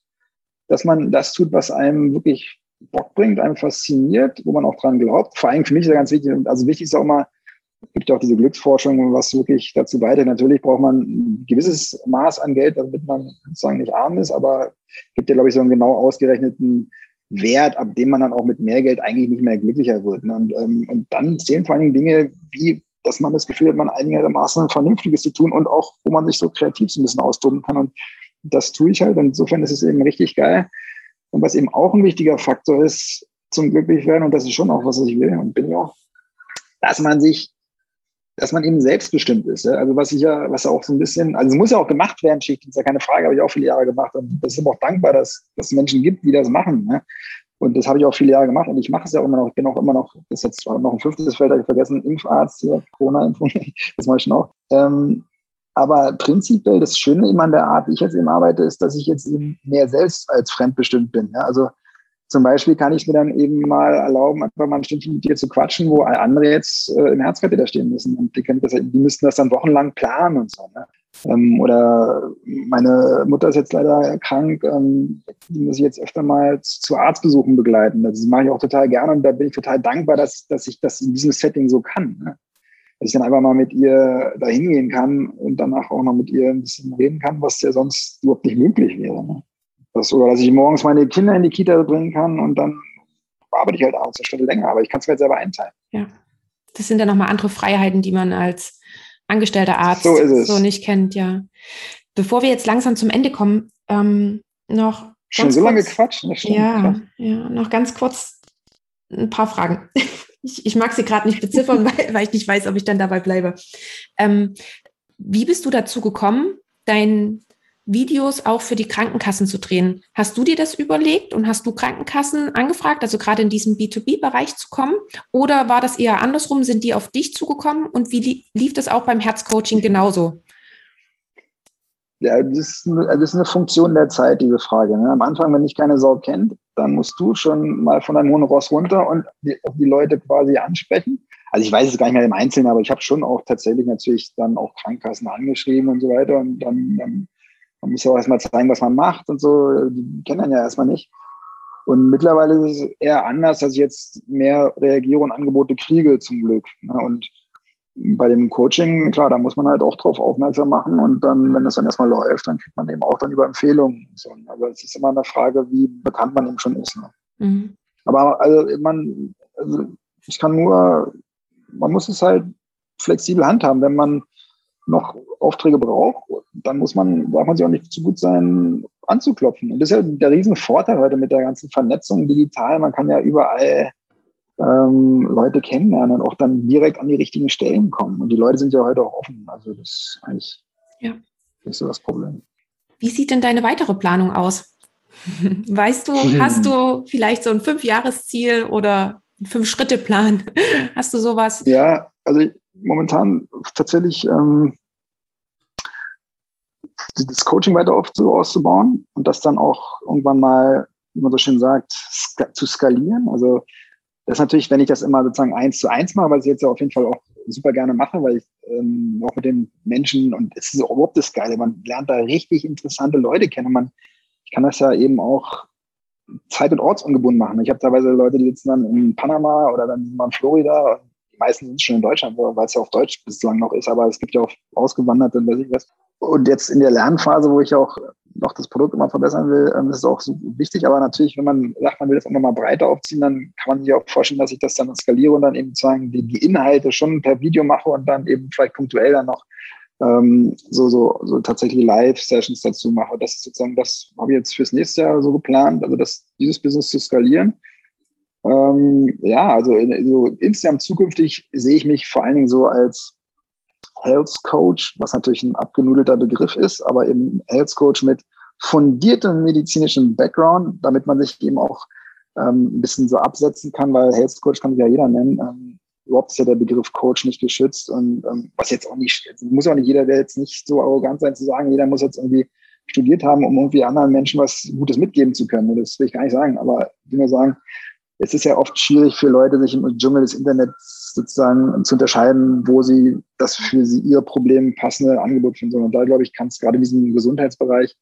dass man das tut, was einem wirklich Bock bringt, einem fasziniert, wo man auch dran glaubt. Vor allem für mich ist ja ganz wichtig, also wichtig ist auch mal, gibt ja auch diese Glücksforschung, was wirklich dazu beiträgt. Natürlich braucht man ein gewisses Maß an Geld, damit man sozusagen nicht arm ist, aber gibt ja, glaube ich, so einen genau ausgerechneten Wert, ab dem man dann auch mit mehr Geld eigentlich nicht mehr glücklicher wird. Ne? Und, ähm, und dann zählen vor allen Dingen Dinge wie, dass man das Gefühl hat, man einigermaßen Vernünftiges zu tun und auch, wo man sich so kreativ so ein bisschen austoben kann. Und das tue ich halt. Und insofern ist es eben richtig geil. Und was eben auch ein wichtiger Faktor ist zum Glücklichwerden, und das ist schon auch, was ich will und bin ja auch, dass man sich dass man eben selbstbestimmt ist. Ja? Also was ich ja, was auch so ein bisschen, also es muss ja auch gemacht werden, Schicht, ist ja keine Frage, habe ich auch viele Jahre gemacht. Und das ist auch dankbar, dass, dass es Menschen gibt, die das machen. Ne? Und das habe ich auch viele Jahre gemacht und ich mache es ja auch immer noch. Ich bin auch immer noch, das ist jetzt noch ein fünftes Feld, habe ich vergessen, Impfarzt, hier, Corona-Impfung, das mache ich auch. Ähm, aber prinzipiell das Schöne immer an der Art, wie ich jetzt eben arbeite, ist, dass ich jetzt eben mehr selbst als fremdbestimmt bin. Ja? Also zum Beispiel kann ich mir dann eben mal erlauben, einfach mal ein Stündchen mit dir zu quatschen, wo andere jetzt äh, im Herzkatheter stehen müssen. Und die, können das, die müssten das dann wochenlang planen und so. Ne? Ähm, oder meine Mutter ist jetzt leider krank, ähm, die muss ich jetzt öfter mal zu Arztbesuchen begleiten. Das mache ich auch total gerne und da bin ich total dankbar, dass, dass ich das in diesem Setting so kann. Ne? Dass ich dann einfach mal mit ihr da hingehen kann und danach auch noch mit ihr ein bisschen reden kann, was ja sonst überhaupt nicht möglich wäre. Ne? Das, oder dass ich morgens meine Kinder in die Kita bringen kann und dann arbeite ich halt abends eine Stunde länger, aber ich kann es mir jetzt selber einteilen. Ja. Das sind ja nochmal andere Freiheiten, die man als angestellter Arzt so, so, nicht kennt, ja. Bevor wir jetzt langsam zum Ende kommen, ähm, noch. Schon so lange Quatsch. Ja, ja, noch ganz kurz ein paar Fragen. Ich, ich mag sie gerade nicht beziffern, weil, weil, ich nicht weiß, ob ich dann dabei bleibe. Ähm, wie bist du dazu gekommen, dein Videos auch für die Krankenkassen zu drehen. Hast du dir das überlegt und hast du Krankenkassen angefragt, also gerade in diesen B2B-Bereich zu kommen? Oder war das eher andersrum? Sind die auf dich zugekommen? Und wie lief das auch beim Herzcoaching genauso? Ja, das ist, eine, das ist eine Funktion der Zeit, diese Frage. Ne? Am Anfang, wenn dich keine Sau kennt, dann musst du schon mal von deinem hohen Ross runter und die, die Leute quasi ansprechen. Also ich weiß es gar nicht mehr im Einzelnen, aber ich habe schon auch tatsächlich natürlich dann auch Krankenkassen angeschrieben und so weiter. Und dann, dann man muss ja auch erstmal zeigen, was man macht und so. Die kennen einen ja erstmal nicht. Und mittlerweile ist es eher anders, dass ich jetzt mehr reagiere und Angebote kriege, zum Glück. Ne? Und bei dem Coaching, klar, da muss man halt auch drauf aufmerksam machen. Und dann, wenn das dann erstmal läuft, dann kriegt man eben auch dann über Empfehlungen. Aber es ist immer eine Frage, wie bekannt man eben schon ist. Ne? Mhm. Aber also man, also ich kann nur, man muss es halt flexibel handhaben. Wenn man noch Aufträge braucht, dann muss man, darf man sich auch nicht zu gut sein, anzuklopfen. Und das ist ja der Riesenvorteil heute mit der ganzen Vernetzung digital. Man kann ja überall ähm, Leute kennenlernen und auch dann direkt an die richtigen Stellen kommen. Und die Leute sind ja heute auch offen. Also das ist eigentlich ja. nicht so das Problem. Wie sieht denn deine weitere Planung aus? Weißt du, hast du vielleicht so ein Fünfjahresziel oder einen Fünf-Schritte-Plan? Hast du sowas? Ja, also momentan tatsächlich ähm, das Coaching weiter auf, so auszubauen und das dann auch irgendwann mal, wie man so schön sagt, ska zu skalieren. Also das ist natürlich, wenn ich das immer sozusagen eins zu eins mache, was ich jetzt ja auf jeden Fall auch super gerne mache, weil ich ähm, auch mit den Menschen und es ist überhaupt das Geile, man lernt da richtig interessante Leute kennen. Man, ich kann das ja eben auch zeit- und ortsungebunden machen. Ich habe teilweise Leute, die sitzen dann in Panama oder dann in Florida die meisten sind schon in Deutschland, weil es ja auf Deutsch bislang noch ist, aber es gibt ja auch Ausgewanderte und weiß ich was. Und jetzt in der Lernphase, wo ich auch noch das Produkt immer verbessern will, ähm, ist es auch so wichtig. Aber natürlich, wenn man sagt, man will das auch nochmal breiter aufziehen, dann kann man sich auch vorstellen, dass ich das dann skaliere und dann eben sozusagen die, die Inhalte schon per Video mache und dann eben vielleicht punktuell dann noch ähm, so, so, so tatsächlich Live-Sessions dazu mache. Das ist sozusagen, das habe ich jetzt fürs nächste Jahr so geplant, also das, dieses Business zu skalieren. Ähm, ja, also in, so insgesamt zukünftig sehe ich mich vor allen Dingen so als Health Coach, was natürlich ein abgenudelter Begriff ist, aber eben Health Coach mit fundiertem medizinischen Background, damit man sich eben auch ähm, ein bisschen so absetzen kann, weil Health Coach kann sich ja jeder nennen. Ähm, überhaupt ist ja der Begriff Coach nicht geschützt und ähm, was jetzt auch nicht, muss auch nicht jeder, der jetzt nicht so arrogant sein zu sagen, jeder muss jetzt irgendwie studiert haben, um irgendwie anderen Menschen was Gutes mitgeben zu können. Das will ich gar nicht sagen, aber ich will nur sagen, es ist ja oft schwierig für Leute, sich im Dschungel des Internets sozusagen zu unterscheiden, wo sie das für sie ihr Problem passende Angebot finden. Und da glaube ich, kann es gerade in diesem Gesundheitsbereich,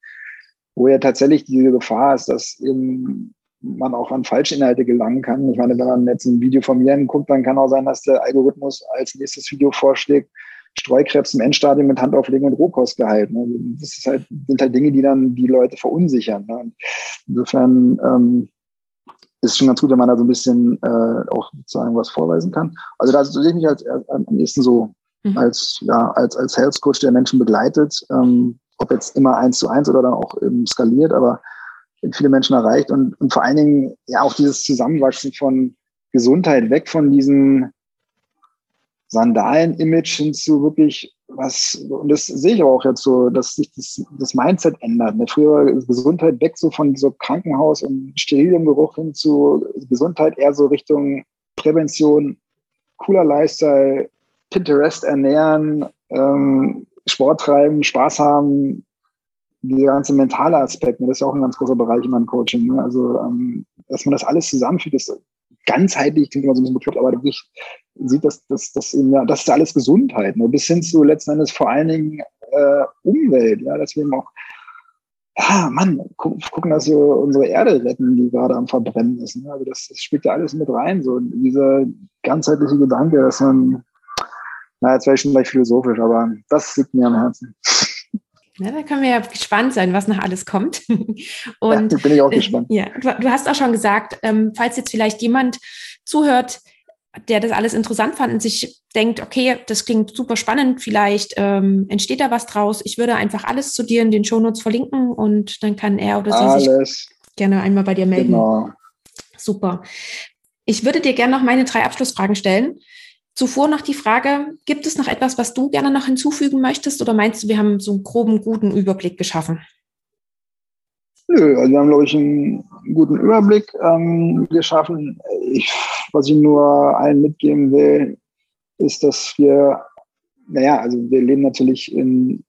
wo ja tatsächlich diese Gefahr ist, dass eben man auch an Falschinhalte gelangen kann. Ich meine, wenn man jetzt ein Video von mir anguckt, dann kann auch sein, dass der Algorithmus als nächstes Video vorschlägt, Streukrebs im Endstadium mit Handauflegen und Rohkostgehalt. Ne? Das ist halt, sind halt Dinge, die dann die Leute verunsichern. Ne? Insofern ähm, ist schon ganz gut, wenn man da so ein bisschen äh, auch sozusagen was vorweisen kann. Also da sehe ich mich als, als, am ehesten so mhm. als, ja, als, als Health Coach, der Menschen begleitet, ähm, ob jetzt immer eins zu eins oder dann auch ähm, skaliert, aber viele Menschen erreicht und, und vor allen Dingen ja auch dieses Zusammenwachsen von Gesundheit weg von diesen Sandalen-Image hin zu wirklich was, und das sehe ich aber auch jetzt so, dass sich das, das Mindset ändert. Ne? Früher Gesundheit weg so von so Krankenhaus und sterilem Geruch hin zu Gesundheit eher so Richtung Prävention, cooler Lifestyle, Pinterest ernähren, ähm, Sport treiben, Spaß haben, dieser ganze mentale Aspekt, ne, das ist ja auch ein ganz großer Bereich in meinem Coaching. Ne? Also, ähm, dass man das alles zusammenführt, ist ganzheitlich, klingt immer so ein bisschen bekloppt, aber wirklich sieht, dass das, das, ja, das ist alles Gesundheit, ne? bis hin zu letzten Endes vor allen Dingen äh, Umwelt, ja, dass wir eben auch, ja, Mann, gu gucken, dass wir unsere Erde retten, die gerade am Verbrennen ist. Ne? Also das, das spielt ja alles mit rein, so dieser ganzheitliche Gedanke, dass man, na, jetzt wäre ich schon gleich philosophisch, aber das liegt mir am Herzen. Ja, da können wir ja gespannt sein, was noch alles kommt. Und ja, bin ich auch gespannt. Ja, du, du, hast auch schon gesagt, ähm, falls jetzt vielleicht jemand zuhört, der das alles interessant fand und sich denkt, okay, das klingt super spannend, vielleicht ähm, entsteht da was draus. Ich würde einfach alles zu dir in den Shownotes verlinken und dann kann er oder sie alles. sich gerne einmal bei dir melden. Genau. Super. Ich würde dir gerne noch meine drei Abschlussfragen stellen. Zuvor noch die Frage, gibt es noch etwas, was du gerne noch hinzufügen möchtest oder meinst du, wir haben so einen groben, guten Überblick geschaffen? Nö, also wir haben, glaube ich, einen guten Überblick ähm, geschaffen. Ich, was ich nur allen mitgeben will, ist, dass wir, naja, also wir leben natürlich in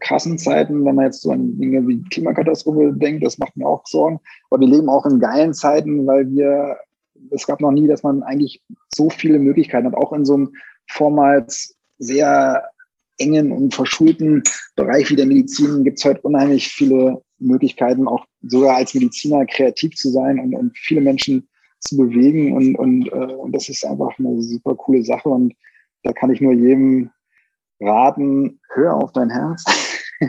krassen Zeiten, wenn man jetzt so an Dinge wie Klimakatastrophe denkt, das macht mir auch Sorgen. Aber wir leben auch in geilen Zeiten, weil wir es gab noch nie, dass man eigentlich so viele Möglichkeiten hat, auch in so einem vormals sehr engen und verschulten Bereich wie der Medizin gibt es heute unheimlich viele Möglichkeiten, auch sogar als Mediziner kreativ zu sein und, und viele Menschen zu bewegen. Und, und, äh, und das ist einfach eine super coole Sache. Und da kann ich nur jedem raten, hör auf dein Herz.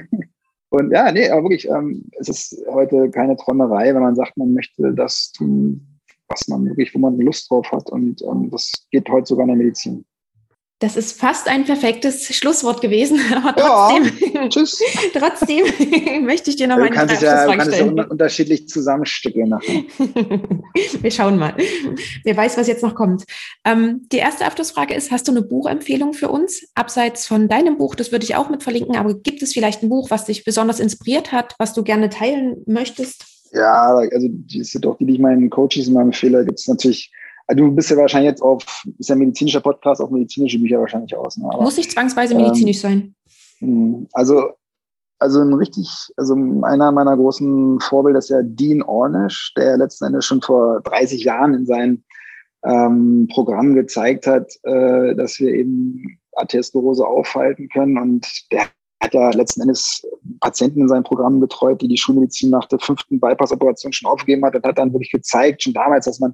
und ja, nee, aber wirklich, ähm, es ist heute keine Träumerei, wenn man sagt, man möchte das tun, was man wirklich, wo man Lust drauf hat. Und ähm, das geht heute sogar in der Medizin. Das ist fast ein perfektes Schlusswort gewesen, aber trotzdem, ja, tschüss. trotzdem möchte ich dir noch meine Frage ja, Du kannst es ja unterschiedlich zusammenstückeln nachher. Wir schauen mal. Wer weiß, was jetzt noch kommt. Ähm, die erste Abschlussfrage ist, hast du eine Buchempfehlung für uns? Abseits von deinem Buch, das würde ich auch mit verlinken, aber gibt es vielleicht ein Buch, was dich besonders inspiriert hat, was du gerne teilen möchtest? Ja, also die sind doch die, die ich meinen Coaches immer empfehle, gibt es natürlich also du bist ja wahrscheinlich jetzt auf, ist ja ein medizinischer Podcast, auf medizinische Bücher wahrscheinlich aus. Ne? Aber, Muss nicht zwangsweise medizinisch ähm, sein. Hm, also, also ein richtig, also einer meiner großen Vorbilder ist ja Dean Ornish, der letzten Endes schon vor 30 Jahren in seinem ähm, Programm gezeigt hat, äh, dass wir eben Arteriosklerose aufhalten können und der hat ja letzten Endes Patienten in seinem Programm betreut, die die Schulmedizin nach der fünften Bypass-Operation schon aufgegeben hat und hat dann wirklich gezeigt, schon damals, dass man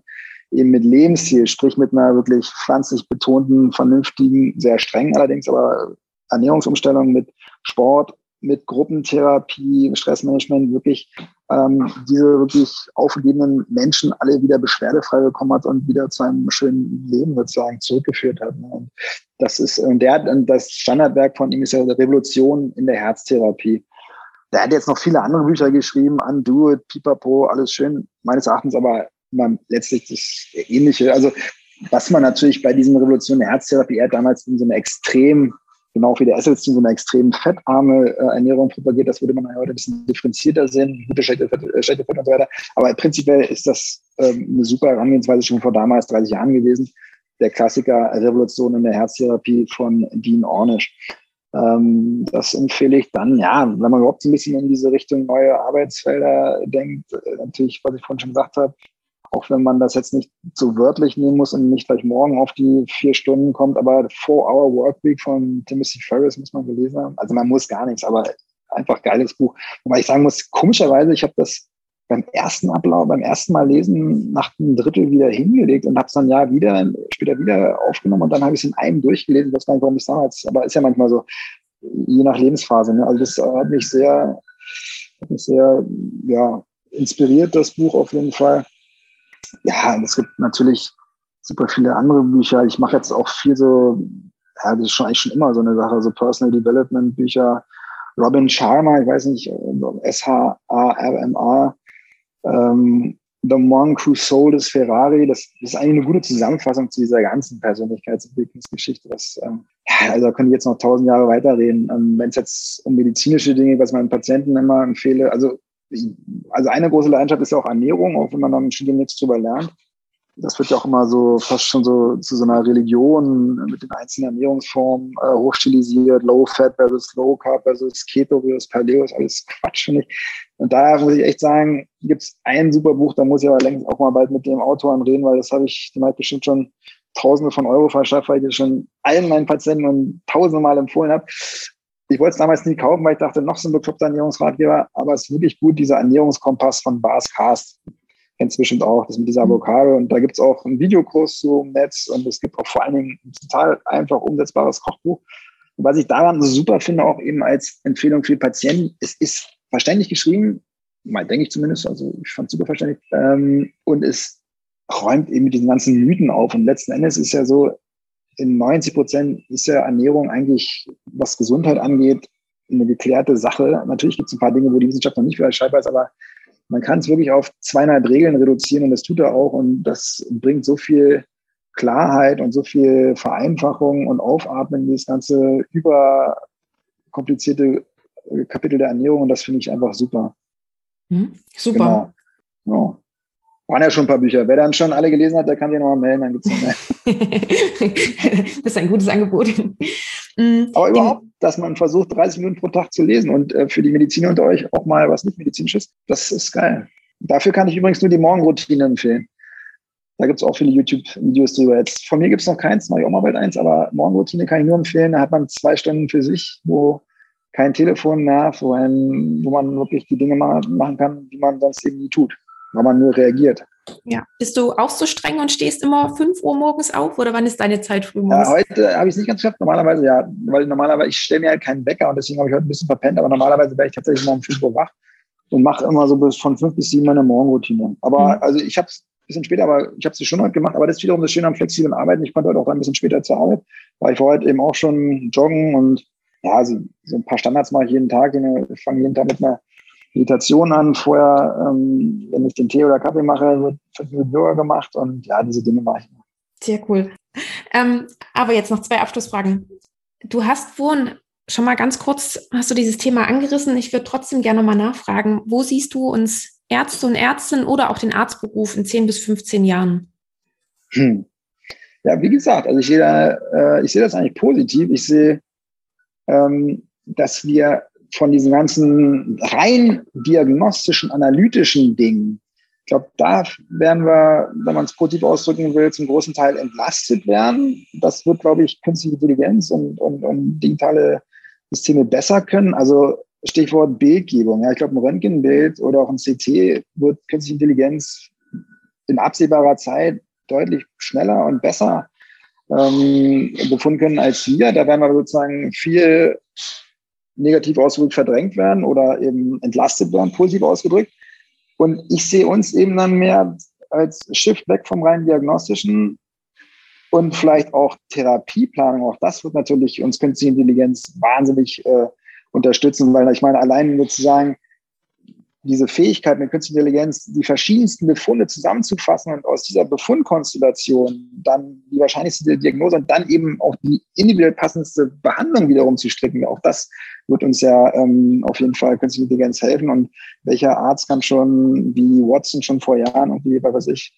eben mit Lebensstil, sprich mit einer wirklich pflanzlich betonten, vernünftigen, sehr streng allerdings, aber Ernährungsumstellung mit Sport, mit Gruppentherapie, Stressmanagement wirklich ähm, diese wirklich aufgegebenen Menschen alle wieder beschwerdefrei bekommen hat und wieder zu einem schönen Leben sozusagen zurückgeführt hat. Ne? Und das ist, und der hat, das Standardwerk von ihm ist ja Revolution in der Herztherapie. Der hat jetzt noch viele andere Bücher geschrieben, Undo It, Pipapo, alles schön, meines Erachtens aber man letztlich das Ähnliche. Also was man natürlich bei diesen Revolutionen der Herztherapie, er damals in so einer extrem, genau wie der Essels, in so einer extrem fettarme äh, Ernährung propagiert, das würde man heute ein bisschen differenzierter sehen, gute, schlechte Fett, äh, schlechte Fett und so weiter. Aber prinzipiell ist das ähm, eine super Herangehensweise schon vor damals 30 Jahren gewesen. Der Klassiker Revolution in der Herztherapie von Dean Ornish. Ähm, das empfehle ich dann, ja, wenn man überhaupt so ein bisschen in diese Richtung neue Arbeitsfelder denkt, äh, natürlich, was ich vorhin schon gesagt habe, auch wenn man das jetzt nicht so wörtlich nehmen muss und nicht gleich morgen auf die vier Stunden kommt, aber Four-Hour Workweek von Timothy Ferris muss man gelesen haben. Also man muss gar nichts, aber einfach geiles Buch. Wobei ich sagen muss, komischerweise, ich habe das beim ersten Ablauf, beim ersten Mal lesen nach einem Drittel wieder hingelegt und habe es dann ja wieder, später wieder aufgenommen und dann habe ich es in einem durchgelesen. Ich weiß gar nicht, warum ich es damals, aber ist ja manchmal so, je nach Lebensphase. Ne? Also das hat mich sehr, hat mich sehr, ja, inspiriert, das Buch auf jeden Fall. Ja, es gibt natürlich super viele andere Bücher. Ich mache jetzt auch viel so, ja, das ist schon eigentlich schon immer so eine Sache, so Personal Development Bücher. Robin Sharma, ich weiß nicht, S-H-A-R-M-A, ähm, The Monk Who Sold His Ferrari, das, das, ist eigentlich eine gute Zusammenfassung zu dieser ganzen Persönlichkeitsentwicklungsgeschichte. Was, ähm, ja, also da können ich jetzt noch tausend Jahre weiterreden. Ähm, Wenn es jetzt um medizinische Dinge, was meinen Patienten immer empfehle, also, also eine große Leidenschaft ist ja auch Ernährung, auch wenn man dann im Studium nichts drüber lernt das wird ja auch immer so fast schon so zu so einer Religion mit den einzelnen Ernährungsformen äh, hochstilisiert, Low Fat versus Low Carb versus Keto versus Paleo, ist alles Quatsch, finde ich. Und da muss ich echt sagen, gibt es ein super Buch, da muss ich aber längst auch mal bald mit dem Autoren reden, weil das habe ich dem halt bestimmt schon Tausende von Euro verschafft, weil ich das schon allen meinen Patienten und tausende Mal empfohlen habe. Ich wollte es damals nie kaufen, weil ich dachte, noch so ein bekloppter Ernährungsratgeber, aber es ist wirklich gut, dieser Ernährungskompass von Bas Cast kennst bestimmt auch, das mit dieser mhm. Avocado. Und da gibt es auch einen Videokurs zu im Netz und es gibt auch vor allen Dingen ein total einfach umsetzbares Kochbuch. Und was ich daran so super finde, auch eben als Empfehlung für Patienten, es ist verständlich geschrieben, mal denke ich zumindest, also ich fand es super verständlich. Ähm, und es räumt eben mit diesen ganzen Mythen auf. Und letzten Endes ist ja so, in 90 Prozent ist ja Ernährung eigentlich, was Gesundheit angeht, eine geklärte Sache. Natürlich gibt es ein paar Dinge, wo die Wissenschaft noch nicht wieder Bescheid weiß, aber man kann es wirklich auf zweieinhalb Regeln reduzieren und das tut er auch und das bringt so viel Klarheit und so viel Vereinfachung und Aufatmen in das ganze überkomplizierte Kapitel der Ernährung und das finde ich einfach super. Hm, super. Genau. Ja. Waren ja schon ein paar Bücher. Wer dann schon alle gelesen hat, der kann sich nochmal melden, dann gibt es noch mehr. das ist ein gutes Angebot. Mhm. Aber überhaupt, dass man versucht, 30 Minuten pro Tag zu lesen und äh, für die Mediziner unter euch auch mal was nicht medizinisches, das ist geil. Dafür kann ich übrigens nur die Morgenroutine empfehlen. Da gibt es auch viele YouTube-Videos drüber. Jetzt von mir gibt es noch keins, mache ich auch mal bald eins, aber Morgenroutine kann ich nur empfehlen. Da hat man zwei Stunden für sich, wo kein Telefon nervt, wo, ein, wo man wirklich die Dinge machen kann, die man sonst eben nie tut, weil man nur reagiert. Ja. Bist du auch so streng und stehst immer 5 Uhr morgens auf oder wann ist deine Zeit früh morgens? Ja, heute habe ich es nicht ganz geschafft. Normalerweise ja, weil normalerweise, ich stelle mir halt keinen Wecker und deswegen habe ich heute ein bisschen verpennt, aber normalerweise wäre ich tatsächlich mal um 5 Uhr wach und mache immer so bis von 5 bis 7 meine Morgenroutine. Aber mhm. also ich habe es ein bisschen später, aber ich habe es schon heute gemacht, aber das ist wiederum das Schöne am flexiblen Arbeiten. Ich konnte heute auch ein bisschen später zur Arbeit, weil ich war heute eben auch schon joggen und ja, also so ein paar Standards mache ich jeden Tag. Ich fange jeden Tag mit einer Meditation an. Vorher, ähm, wenn ich den Tee oder Kaffee mache, wird fünf Minuten Yoga gemacht und ja, diese Dinge mache ich. Sehr cool. Ähm, aber jetzt noch zwei Abschlussfragen. Du hast vorhin schon mal ganz kurz, hast du dieses Thema angerissen. Ich würde trotzdem gerne mal nachfragen, wo siehst du uns Ärzte und Ärztinnen oder auch den Arztberuf in 10 bis 15 Jahren? Hm. Ja, wie gesagt, also ich sehe, da, äh, ich sehe das eigentlich positiv. Ich sehe, ähm, dass wir von diesen ganzen rein diagnostischen, analytischen Dingen, ich glaube, da werden wir, wenn man es positiv ausdrücken will, zum großen Teil entlastet werden. Das wird, glaube ich, künstliche Intelligenz und, und, und digitale Systeme besser können. Also Stichwort Bildgebung. Ja, ich glaube, ein Röntgenbild oder auch ein CT wird künstliche Intelligenz in absehbarer Zeit deutlich schneller und besser ähm, befunden können als wir. Da werden wir sozusagen viel negativ ausgedrückt verdrängt werden oder eben entlastet werden, positiv ausgedrückt. Und ich sehe uns eben dann mehr als Shift weg vom rein diagnostischen und vielleicht auch Therapieplanung. Auch das wird natürlich uns künstliche Intelligenz wahnsinnig äh, unterstützen, weil ich meine, allein sozusagen diese Fähigkeit mit künstlicher Intelligenz, die verschiedensten Befunde zusammenzufassen und aus dieser Befundkonstellation dann die wahrscheinlichste Diagnose und dann eben auch die individuell passendste Behandlung wiederum zu stricken. Auch das wird uns ja ähm, auf jeden Fall künstliche Intelligenz helfen. Und welcher Arzt kann schon, wie Watson schon vor Jahren, irgendwie, was weiß ich,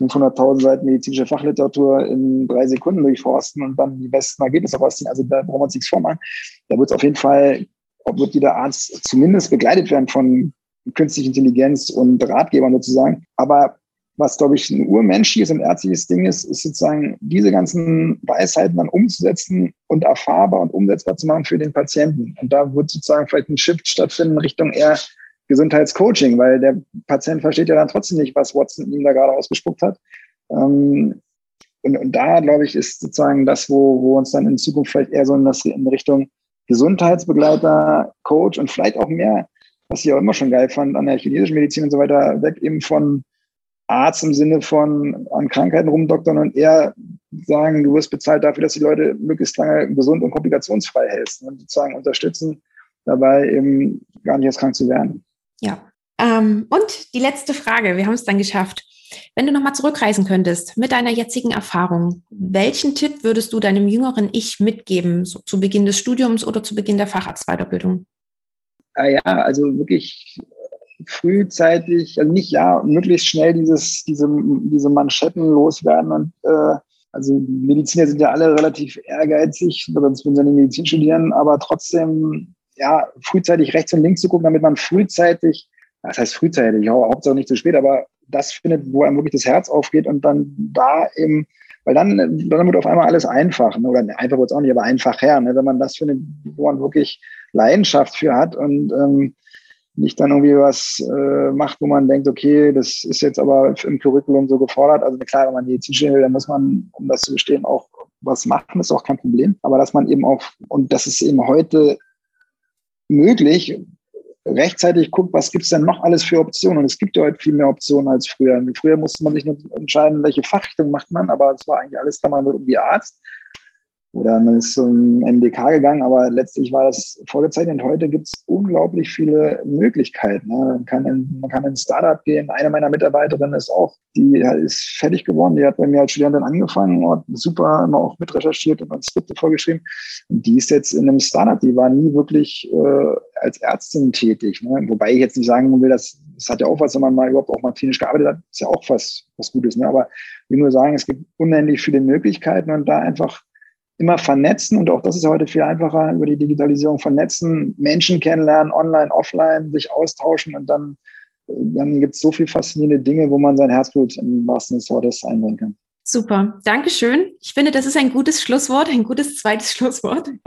500.000 Seiten medizinische Fachliteratur in drei Sekunden durchforsten und dann die besten Ergebnisse rausziehen. Also da brauchen wir uns nichts vormachen. Da wird es auf jeden Fall, wird jeder Arzt zumindest begleitet werden von künstliche Intelligenz und Ratgebern sozusagen. Aber was, glaube ich, ein urmenschliches und ärztliches Ding ist, ist sozusagen diese ganzen Weisheiten dann umzusetzen und erfahrbar und umsetzbar zu machen für den Patienten. Und da wird sozusagen vielleicht ein Shift stattfinden Richtung eher Gesundheitscoaching, weil der Patient versteht ja dann trotzdem nicht, was Watson ihm da gerade ausgespuckt hat. Ähm, und, und da, glaube ich, ist sozusagen das, wo, wo uns dann in Zukunft vielleicht eher so in, das, in Richtung Gesundheitsbegleiter, Coach und vielleicht auch mehr, was ich auch immer schon geil fand, an der chinesischen Medizin und so weiter, weg eben von Arzt im Sinne von an Krankheiten rumdoktern und eher sagen, du wirst bezahlt dafür, dass die Leute möglichst lange gesund und komplikationsfrei hältst und sozusagen unterstützen, dabei eben gar nicht erst krank zu werden. Ja. Ähm, und die letzte Frage, wir haben es dann geschafft. Wenn du nochmal zurückreisen könntest mit deiner jetzigen Erfahrung, welchen Tipp würdest du deinem jüngeren Ich mitgeben, so zu Beginn des Studiums oder zu Beginn der Facharztweiterbildung? Ah ja, also wirklich frühzeitig, also nicht ja, möglichst schnell dieses, diese, diese Manschetten loswerden und äh, also Mediziner sind ja alle relativ ehrgeizig, sonst würden sie nicht Medizin studieren, aber trotzdem ja frühzeitig rechts und links zu gucken, damit man frühzeitig, das heißt frühzeitig, ja, Hauptsache nicht zu spät, aber das findet, wo einem wirklich das Herz aufgeht und dann da eben, weil dann, dann wird auf einmal alles einfach, ne? oder ne, einfach wird es auch nicht, aber einfacher, ne? wenn man das findet, wo man wirklich Leidenschaft für hat und ähm, nicht dann irgendwie was äh, macht, wo man denkt, okay, das ist jetzt aber im Curriculum so gefordert. Also klar, wenn man Medizin studieren will, dann muss man, um das zu bestehen, auch was machen, ist auch kein Problem. Aber dass man eben auch, und das ist eben heute möglich, rechtzeitig guckt, was gibt's denn noch alles für Optionen. Und es gibt ja heute viel mehr Optionen als früher. Früher musste man sich nur entscheiden, welche Fachrichtung macht man, aber es war eigentlich alles, kann man wird irgendwie Arzt. Oder man ist zum MDK gegangen, aber letztlich war das vorgezeichnet. Heute gibt es unglaublich viele Möglichkeiten. Ne? Man, kann in, man kann in ein Startup gehen. Eine meiner Mitarbeiterinnen ist auch, die ist fertig geworden. Die hat bei mir als Studentin angefangen und super immer auch mit recherchiert und Skripte vorgeschrieben. Und die ist jetzt in einem Startup. Die war nie wirklich äh, als Ärztin tätig. Ne? Wobei ich jetzt nicht sagen will, dass das hat ja auch was, wenn man mal überhaupt auch mal klinisch gearbeitet hat, ist ja auch was, was Gutes. Ne? Aber ich will nur sagen, es gibt unendlich viele Möglichkeiten und da einfach immer vernetzen und auch das ist heute viel einfacher über die Digitalisierung vernetzen, Menschen kennenlernen, online, offline, sich austauschen und dann, dann gibt es so viel faszinierende Dinge, wo man sein Herzblut im wahrsten Sinne des Wortes einbringen kann. Super, Dankeschön. Ich finde, das ist ein gutes Schlusswort, ein gutes zweites Schlusswort.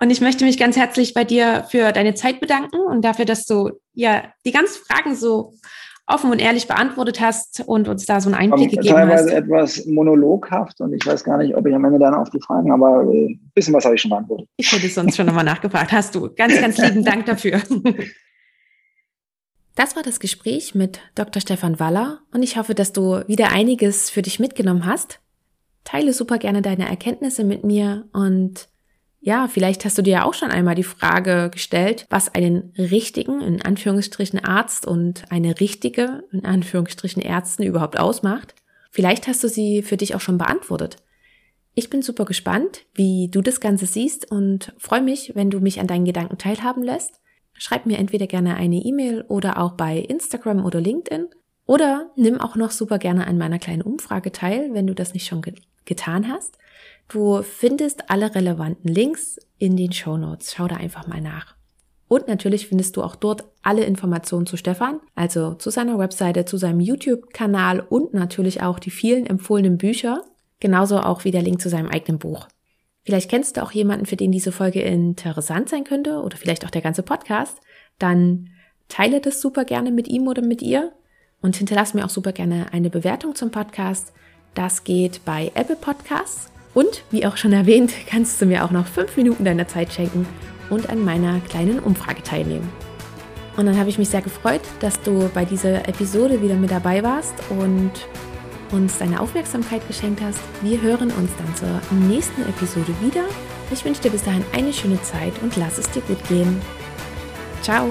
und ich möchte mich ganz herzlich bei dir für deine Zeit bedanken und dafür, dass du ja die ganzen Fragen so offen und ehrlich beantwortet hast und uns da so einen Einblick gegeben teilweise hast. Teilweise etwas monologhaft und ich weiß gar nicht, ob ich am Ende dann auf die Fragen, aber ein bisschen was habe ich schon beantwortet. Ich hätte sonst schon nochmal nachgefragt. Hast du. Ganz, ganz lieben Dank dafür. Das war das Gespräch mit Dr. Stefan Waller und ich hoffe, dass du wieder einiges für dich mitgenommen hast. Teile super gerne deine Erkenntnisse mit mir und ja, vielleicht hast du dir ja auch schon einmal die Frage gestellt, was einen richtigen, in Anführungsstrichen, Arzt und eine richtige, in Anführungsstrichen, Ärztin überhaupt ausmacht. Vielleicht hast du sie für dich auch schon beantwortet. Ich bin super gespannt, wie du das Ganze siehst und freue mich, wenn du mich an deinen Gedanken teilhaben lässt. Schreib mir entweder gerne eine E-Mail oder auch bei Instagram oder LinkedIn. Oder nimm auch noch super gerne an meiner kleinen Umfrage teil, wenn du das nicht schon ge getan hast. Du findest alle relevanten Links in den Show Notes. Schau da einfach mal nach. Und natürlich findest du auch dort alle Informationen zu Stefan, also zu seiner Webseite, zu seinem YouTube-Kanal und natürlich auch die vielen empfohlenen Bücher, genauso auch wie der Link zu seinem eigenen Buch. Vielleicht kennst du auch jemanden, für den diese Folge interessant sein könnte oder vielleicht auch der ganze Podcast, dann teile das super gerne mit ihm oder mit ihr und hinterlass mir auch super gerne eine Bewertung zum Podcast. Das geht bei Apple Podcasts und wie auch schon erwähnt, kannst du mir auch noch fünf Minuten deiner Zeit schenken und an meiner kleinen Umfrage teilnehmen. Und dann habe ich mich sehr gefreut, dass du bei dieser Episode wieder mit dabei warst und uns deine Aufmerksamkeit geschenkt hast. Wir hören uns dann zur nächsten Episode wieder. Ich wünsche dir bis dahin eine schöne Zeit und lass es dir gut gehen. Ciao!